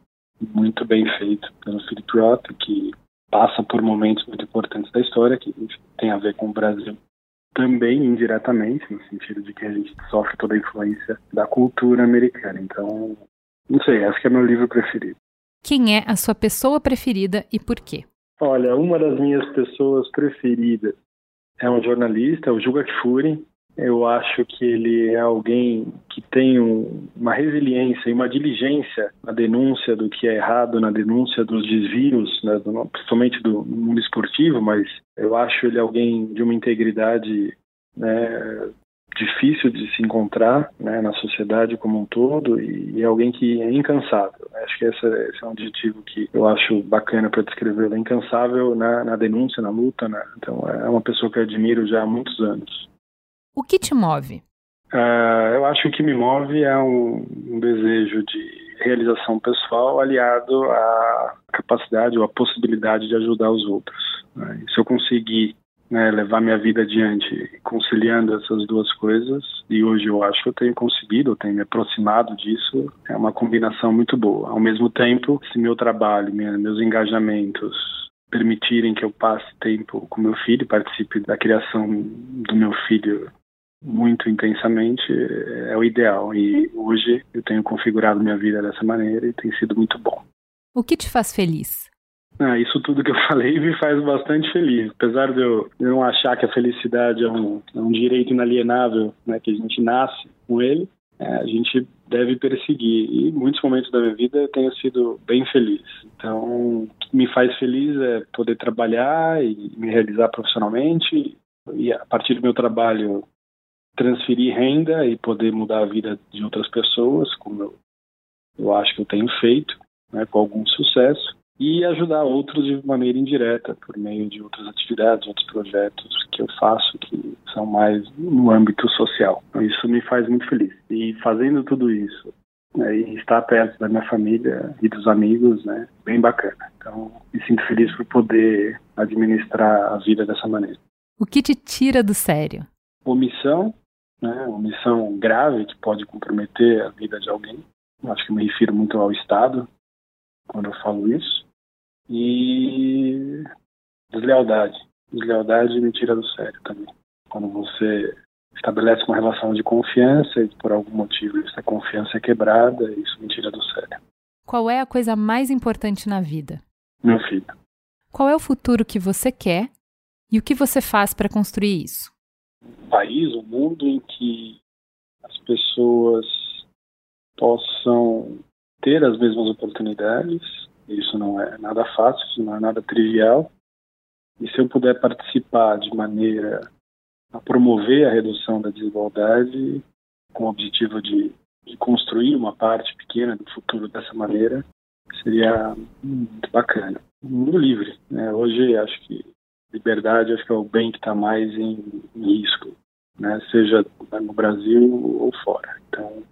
muito bem feito pelo Philip Roth, que passa por momentos muito importantes da história, que tem a ver com o Brasil também indiretamente, no sentido de que a gente sofre toda a influência da cultura americana. Então, não sei, acho que é meu livro preferido. Quem é a sua pessoa preferida e por quê? Olha, uma das minhas pessoas preferidas é um jornalista, o Juga Kfouri, eu acho que ele é alguém que tem um, uma resiliência e uma diligência na denúncia do que é errado, na denúncia dos desvios, né, do, principalmente do mundo esportivo, mas eu acho ele alguém de uma integridade né, difícil de se encontrar né, na sociedade como um todo e, e alguém que é incansável. Acho que esse, esse é um adjetivo que eu acho bacana para descrevê-lo. É incansável na, na, denúncia, na luta. Né? Então é uma pessoa que eu admiro já há muitos anos. O que te move? Uh, eu acho que o que me move é um, um desejo de realização pessoal aliado à capacidade ou à possibilidade de ajudar os outros. Né? Se eu conseguir né, levar minha vida adiante conciliando essas duas coisas, e hoje eu acho que eu tenho conseguido, eu tenho me aproximado disso, é uma combinação muito boa. Ao mesmo tempo, se meu trabalho, minha, meus engajamentos permitirem que eu passe tempo com meu filho, participe da criação do meu filho muito intensamente é o ideal. E hoje eu tenho configurado minha vida dessa maneira e tem sido muito bom. O que te faz feliz? Ah, isso tudo que eu falei me faz bastante feliz. Apesar de eu, não achar que a felicidade é um, é um direito inalienável, né, que a gente nasce com ele, é, a gente deve perseguir. E em muitos momentos da minha vida eu tenho sido bem feliz. Então, o que me faz feliz é poder trabalhar e me realizar profissionalmente. E a partir do meu trabalho transferir renda e poder mudar a vida de outras pessoas, como eu, eu acho que eu tenho feito, né, com algum sucesso, e ajudar outros de maneira indireta, por meio de outras atividades, outros projetos que eu faço que são mais no âmbito social. Então, isso me faz muito feliz. E fazendo tudo isso, né, e estar perto da minha família e dos amigos, né, bem bacana. Então, me sinto feliz por poder administrar a vida dessa maneira. O que te tira do sério? Omissão né, uma missão grave que pode comprometer a vida de alguém. Acho que me refiro muito ao Estado quando eu falo isso. E deslealdade. Deslealdade me tira do sério também. Quando você estabelece uma relação de confiança e por algum motivo essa confiança é quebrada, isso me tira do sério. Qual é a coisa mais importante na vida? Meu filho. Qual é o futuro que você quer e o que você faz para construir isso? um país, um mundo em que as pessoas possam ter as mesmas oportunidades. Isso não é nada fácil, isso não é nada trivial. E se eu puder participar de maneira a promover a redução da desigualdade, com o objetivo de, de construir uma parte pequena do futuro dessa maneira, seria muito bacana. Mundo livre. Né? Hoje acho que liberdade acho que é o bem que está mais em, em risco, né? seja no Brasil ou fora. Então,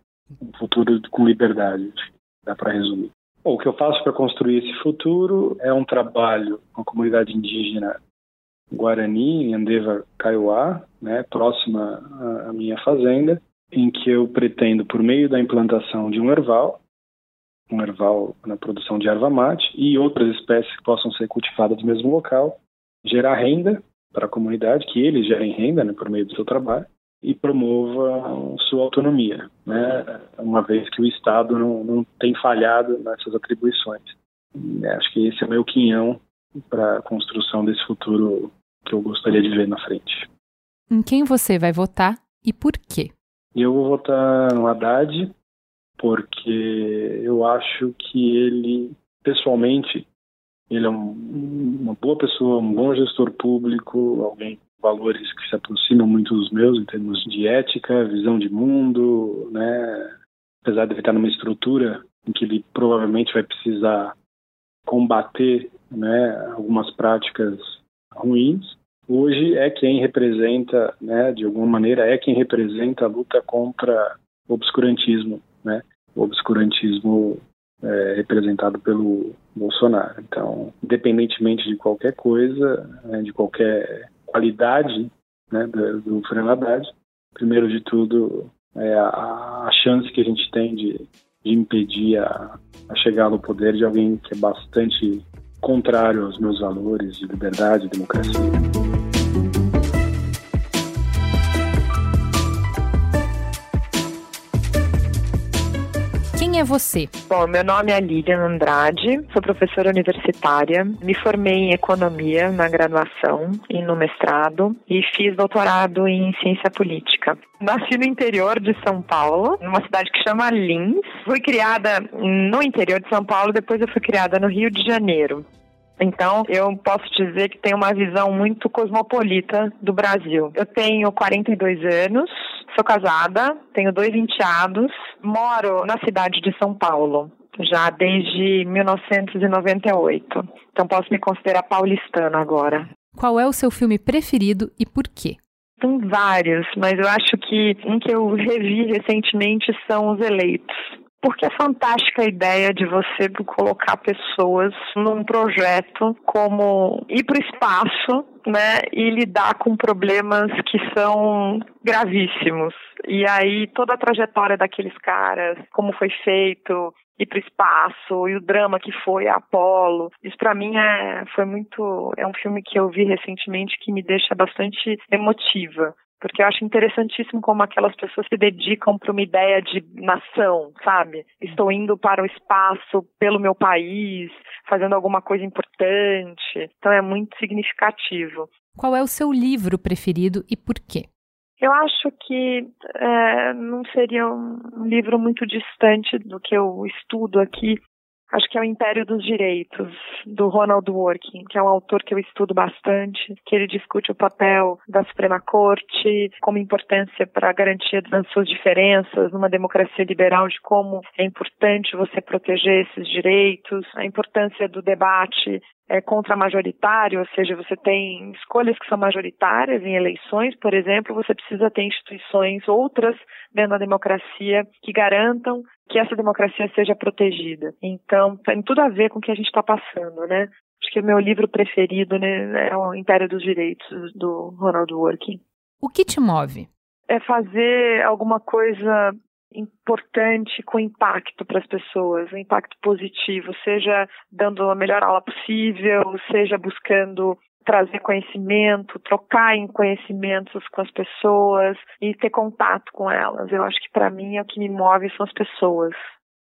um futuro com liberdade, dá para resumir. Bom, o que eu faço para construir esse futuro é um trabalho com a comunidade indígena Guarani, em Andeva Kaiowá, né, próxima à minha fazenda, em que eu pretendo, por meio da implantação de um erval, um erval na produção de erva mate e outras espécies que possam ser cultivadas no mesmo local, gerar renda para a comunidade, que eles gerem renda né, por meio do seu trabalho e promova sua autonomia, né, uma vez que o Estado não, não tem falhado nessas atribuições. E acho que esse é o meu quinhão para a construção desse futuro que eu gostaria de ver na frente. Em quem você vai votar e por quê? Eu vou votar no Haddad, porque eu acho que ele, pessoalmente, ele é um, uma boa pessoa, um bom gestor público, alguém valores que se aproximam muito dos meus em termos de ética, visão de mundo, né? Apesar de ele estar numa estrutura em que ele provavelmente vai precisar combater, né, algumas práticas ruins, hoje é quem representa, né, de alguma maneira, é quem representa a luta contra o obscurantismo, né, o obscurantismo é, representado pelo Bolsonaro. Então, independentemente de qualquer coisa, né, de qualquer qualidade né, do, do Fernando Haddad, primeiro de tudo é a, a chance que a gente tem de, de impedir a, a chegada ao poder de alguém que é bastante contrário aos meus valores de liberdade e democracia. É você? Bom, meu nome é Lilian Andrade, sou professora universitária, me formei em economia na graduação e no mestrado e fiz doutorado em ciência política. Nasci no interior de São Paulo, numa cidade que chama Lins. Fui criada no interior de São Paulo, depois eu fui criada no Rio de Janeiro. Então, eu posso dizer que tenho uma visão muito cosmopolita do Brasil. Eu tenho 42 anos, Sou casada, tenho dois enteados, moro na cidade de São Paulo já desde 1998. Então posso me considerar paulistana agora. Qual é o seu filme preferido e por quê? Tem vários, mas eu acho que um que eu revi recentemente são Os Eleitos. Porque é fantástica a ideia de você colocar pessoas num projeto como ir para o espaço né, e lidar com problemas que são gravíssimos. E aí toda a trajetória daqueles caras, como foi feito, ir para o espaço e o drama que foi a Apollo. Isso para mim é foi muito é um filme que eu vi recentemente que me deixa bastante emotiva, porque eu acho interessantíssimo como aquelas pessoas se dedicam para uma ideia de nação, sabe? Estou indo para o espaço pelo meu país, fazendo alguma coisa importante. Então é muito significativo. Qual é o seu livro preferido e por quê? Eu acho que é, não seria um livro muito distante do que eu estudo aqui, acho que é o Império dos Direitos, do Ronald Working, que é um autor que eu estudo bastante, que ele discute o papel da Suprema Corte, como importância para a garantia das suas diferenças numa democracia liberal, de como é importante você proteger esses direitos, a importância do debate é, contra-majoritário, ou seja, você tem escolhas que são majoritárias em eleições, por exemplo, você precisa ter instituições outras dentro da democracia que garantam que essa democracia seja protegida. Então, tem tudo a ver com o que a gente está passando, né? Acho que o meu livro preferido né, é o Império dos Direitos, do Ronald Working. O que te move? É fazer alguma coisa importante com impacto para as pessoas, um impacto positivo, seja dando a melhor aula possível, seja buscando trazer conhecimento, trocar em conhecimentos com as pessoas e ter contato com elas. Eu acho que para mim é o que me move são as pessoas.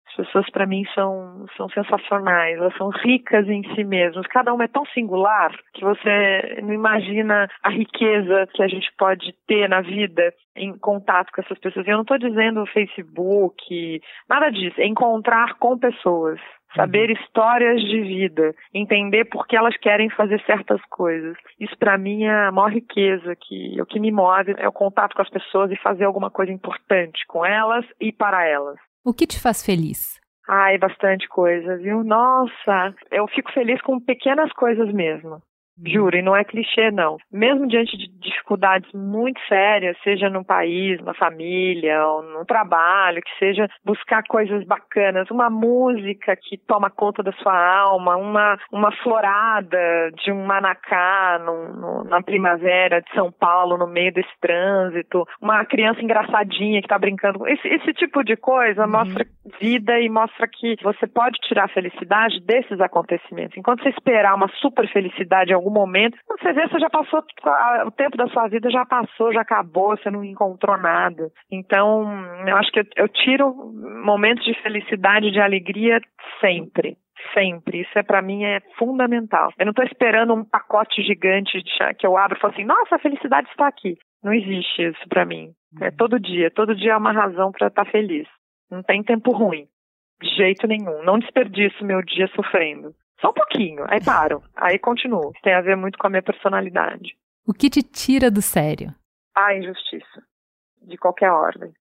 As pessoas para mim são são sensacionais, elas são ricas em si mesmas. Cada uma é tão singular que você não imagina a riqueza que a gente pode ter na vida em contato com essas pessoas. E eu não estou dizendo Facebook, nada disso. É encontrar com pessoas saber histórias de vida, entender por que elas querem fazer certas coisas. Isso para mim é a maior riqueza que o que me move é o contato com as pessoas e fazer alguma coisa importante com elas e para elas. O que te faz feliz? Ai, bastante coisa, viu? Nossa, eu fico feliz com pequenas coisas mesmo. Juro, e não é clichê, não. Mesmo diante de dificuldades muito sérias, seja no país, na família, ou no trabalho, que seja buscar coisas bacanas, uma música que toma conta da sua alma, uma, uma florada de um manacá no, na primavera de São Paulo, no meio desse trânsito, uma criança engraçadinha que está brincando. Esse, esse tipo de coisa uhum. mostra vida e mostra que você pode tirar felicidade desses acontecimentos. Enquanto você esperar uma super felicidade em algum momento, quando você vê, você já passou, o tempo da sua vida já passou, já acabou, você não encontrou nada. Então, eu acho que eu, eu tiro momentos de felicidade, de alegria sempre sempre. Isso é para mim é fundamental. Eu não estou esperando um pacote gigante de, que eu abro e falo assim, nossa, a felicidade está aqui. Não existe isso para mim. É todo dia. Todo dia é uma razão para estar tá feliz. Não tem tempo ruim. De jeito nenhum. Não desperdiço meu dia sofrendo. Só um pouquinho, aí paro, aí continuo. Tem a ver muito com a minha personalidade. O que te tira do sério? A injustiça, de qualquer ordem.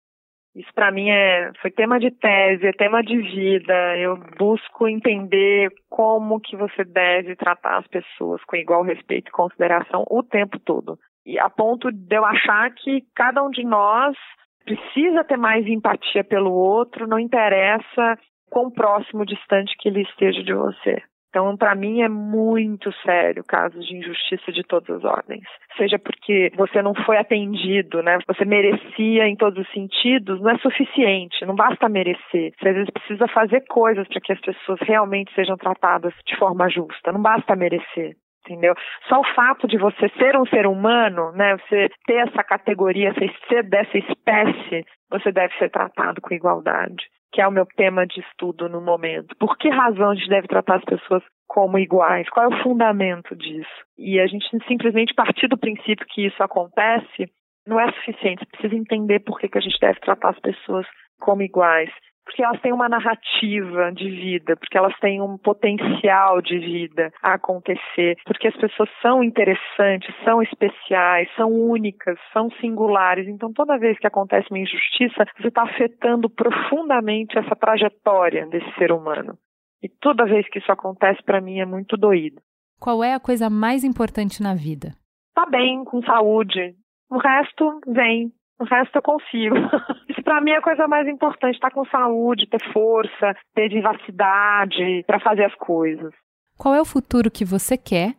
Isso para mim é foi tema de tese, é tema de vida. Eu busco entender como que você deve tratar as pessoas com igual respeito e consideração o tempo todo. E a ponto de eu achar que cada um de nós precisa ter mais empatia pelo outro, não interessa quão próximo, distante que ele esteja de você. Então, para mim, é muito sério casos de injustiça de todas as ordens. Seja porque você não foi atendido, né? Você merecia em todos os sentidos, não é suficiente, não basta merecer. Você às vezes precisa fazer coisas para que as pessoas realmente sejam tratadas de forma justa, não basta merecer entendeu? Só o fato de você ser um ser humano, né, você ter essa categoria, ser dessa espécie, você deve ser tratado com igualdade que é o meu tema de estudo no momento. Por que razão a gente deve tratar as pessoas como iguais? Qual é o fundamento disso? E a gente simplesmente partir do princípio que isso acontece não é suficiente. Você precisa entender por que, que a gente deve tratar as pessoas como iguais porque elas têm uma narrativa de vida, porque elas têm um potencial de vida a acontecer, porque as pessoas são interessantes, são especiais, são únicas, são singulares. Então, toda vez que acontece uma injustiça, você está afetando profundamente essa trajetória desse ser humano. E toda vez que isso acontece, para mim, é muito doído. Qual é a coisa mais importante na vida? Tá bem, com saúde. O resto vem. O resto eu consigo. Para mim é a coisa mais importante, estar tá com saúde, ter força, ter vivacidade para fazer as coisas. Qual é o futuro que você quer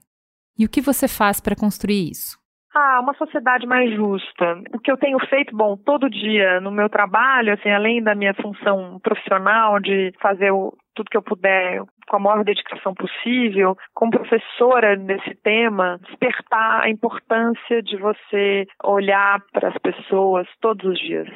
e o que você faz para construir isso? Ah, uma sociedade mais justa. O que eu tenho feito, bom, todo dia no meu trabalho, assim, além da minha função profissional de fazer o, tudo que eu puder com a maior dedicação possível, como professora nesse tema, despertar a importância de você olhar para as pessoas todos os dias.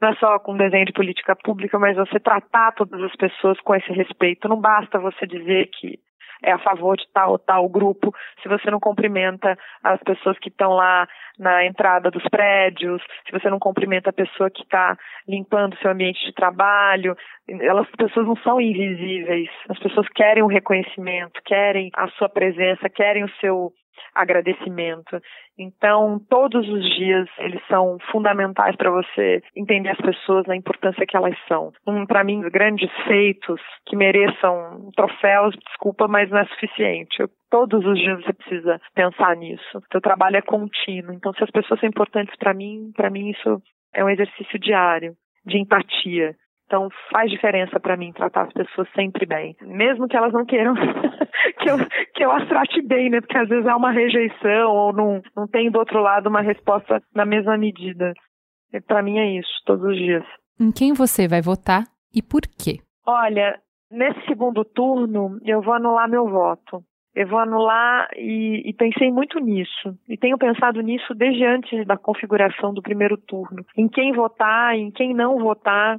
Não é só com desenho de política pública, mas você tratar todas as pessoas com esse respeito. Não basta você dizer que é a favor de tal ou tal grupo, se você não cumprimenta as pessoas que estão lá na entrada dos prédios, se você não cumprimenta a pessoa que está limpando seu ambiente de trabalho, elas, as pessoas não são invisíveis, as pessoas querem o reconhecimento, querem a sua presença, querem o seu agradecimento. Então, todos os dias eles são fundamentais para você entender as pessoas na importância que elas são. Um, para mim, grandes feitos que mereçam troféus, desculpa, mas não é suficiente. Eu, todos os dias você precisa pensar nisso. Seu trabalho é contínuo. Então, se as pessoas são importantes para mim, para mim isso é um exercício diário de empatia, então faz diferença para mim tratar as pessoas sempre bem, mesmo que elas não queiram que, eu, que eu as trate bem, né? Porque às vezes há uma rejeição ou não, não tem do outro lado uma resposta na mesma medida. Para mim é isso, todos os dias. Em quem você vai votar e por quê? Olha, nesse segundo turno eu vou anular meu voto. Eu vou anular e, e, pensei muito nisso. E tenho pensado nisso desde antes da configuração do primeiro turno. Em quem votar, em quem não votar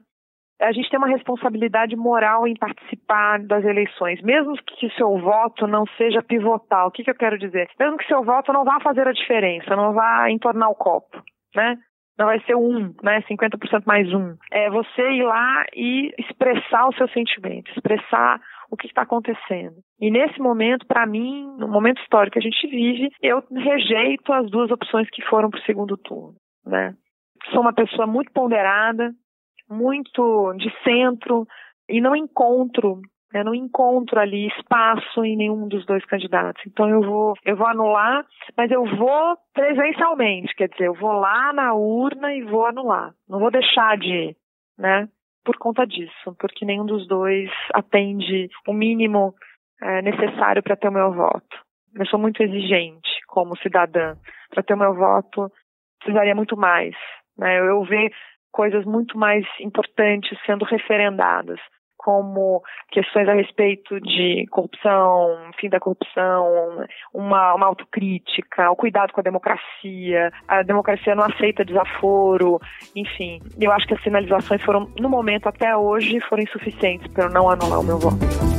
a gente tem uma responsabilidade moral em participar das eleições, mesmo que seu voto não seja pivotal. O que, que eu quero dizer? Mesmo que seu voto não vá fazer a diferença, não vá entornar o copo, né? Não vai ser um, né? 50% mais um. É você ir lá e expressar o seu sentimento, expressar o que está acontecendo. E nesse momento, para mim, no momento histórico que a gente vive, eu rejeito as duas opções que foram para o segundo turno, né? Sou uma pessoa muito ponderada, muito de centro e não encontro Eu não encontro ali espaço em nenhum dos dois candidatos. Então eu vou, eu vou anular, mas eu vou presencialmente, quer dizer, eu vou lá na urna e vou anular. Não vou deixar de ir, né? Por conta disso, porque nenhum dos dois atende o mínimo é, necessário para ter o meu voto. Eu sou muito exigente como cidadã. Para ter o meu voto, precisaria muito mais. Né? Eu ver coisas muito mais importantes sendo referendadas como questões a respeito de corrupção, fim da corrupção, uma, uma autocrítica, o cuidado com a democracia, a democracia não aceita desaforo, enfim. Eu acho que as sinalizações foram, no momento até hoje, foram insuficientes para eu não anular o meu voto.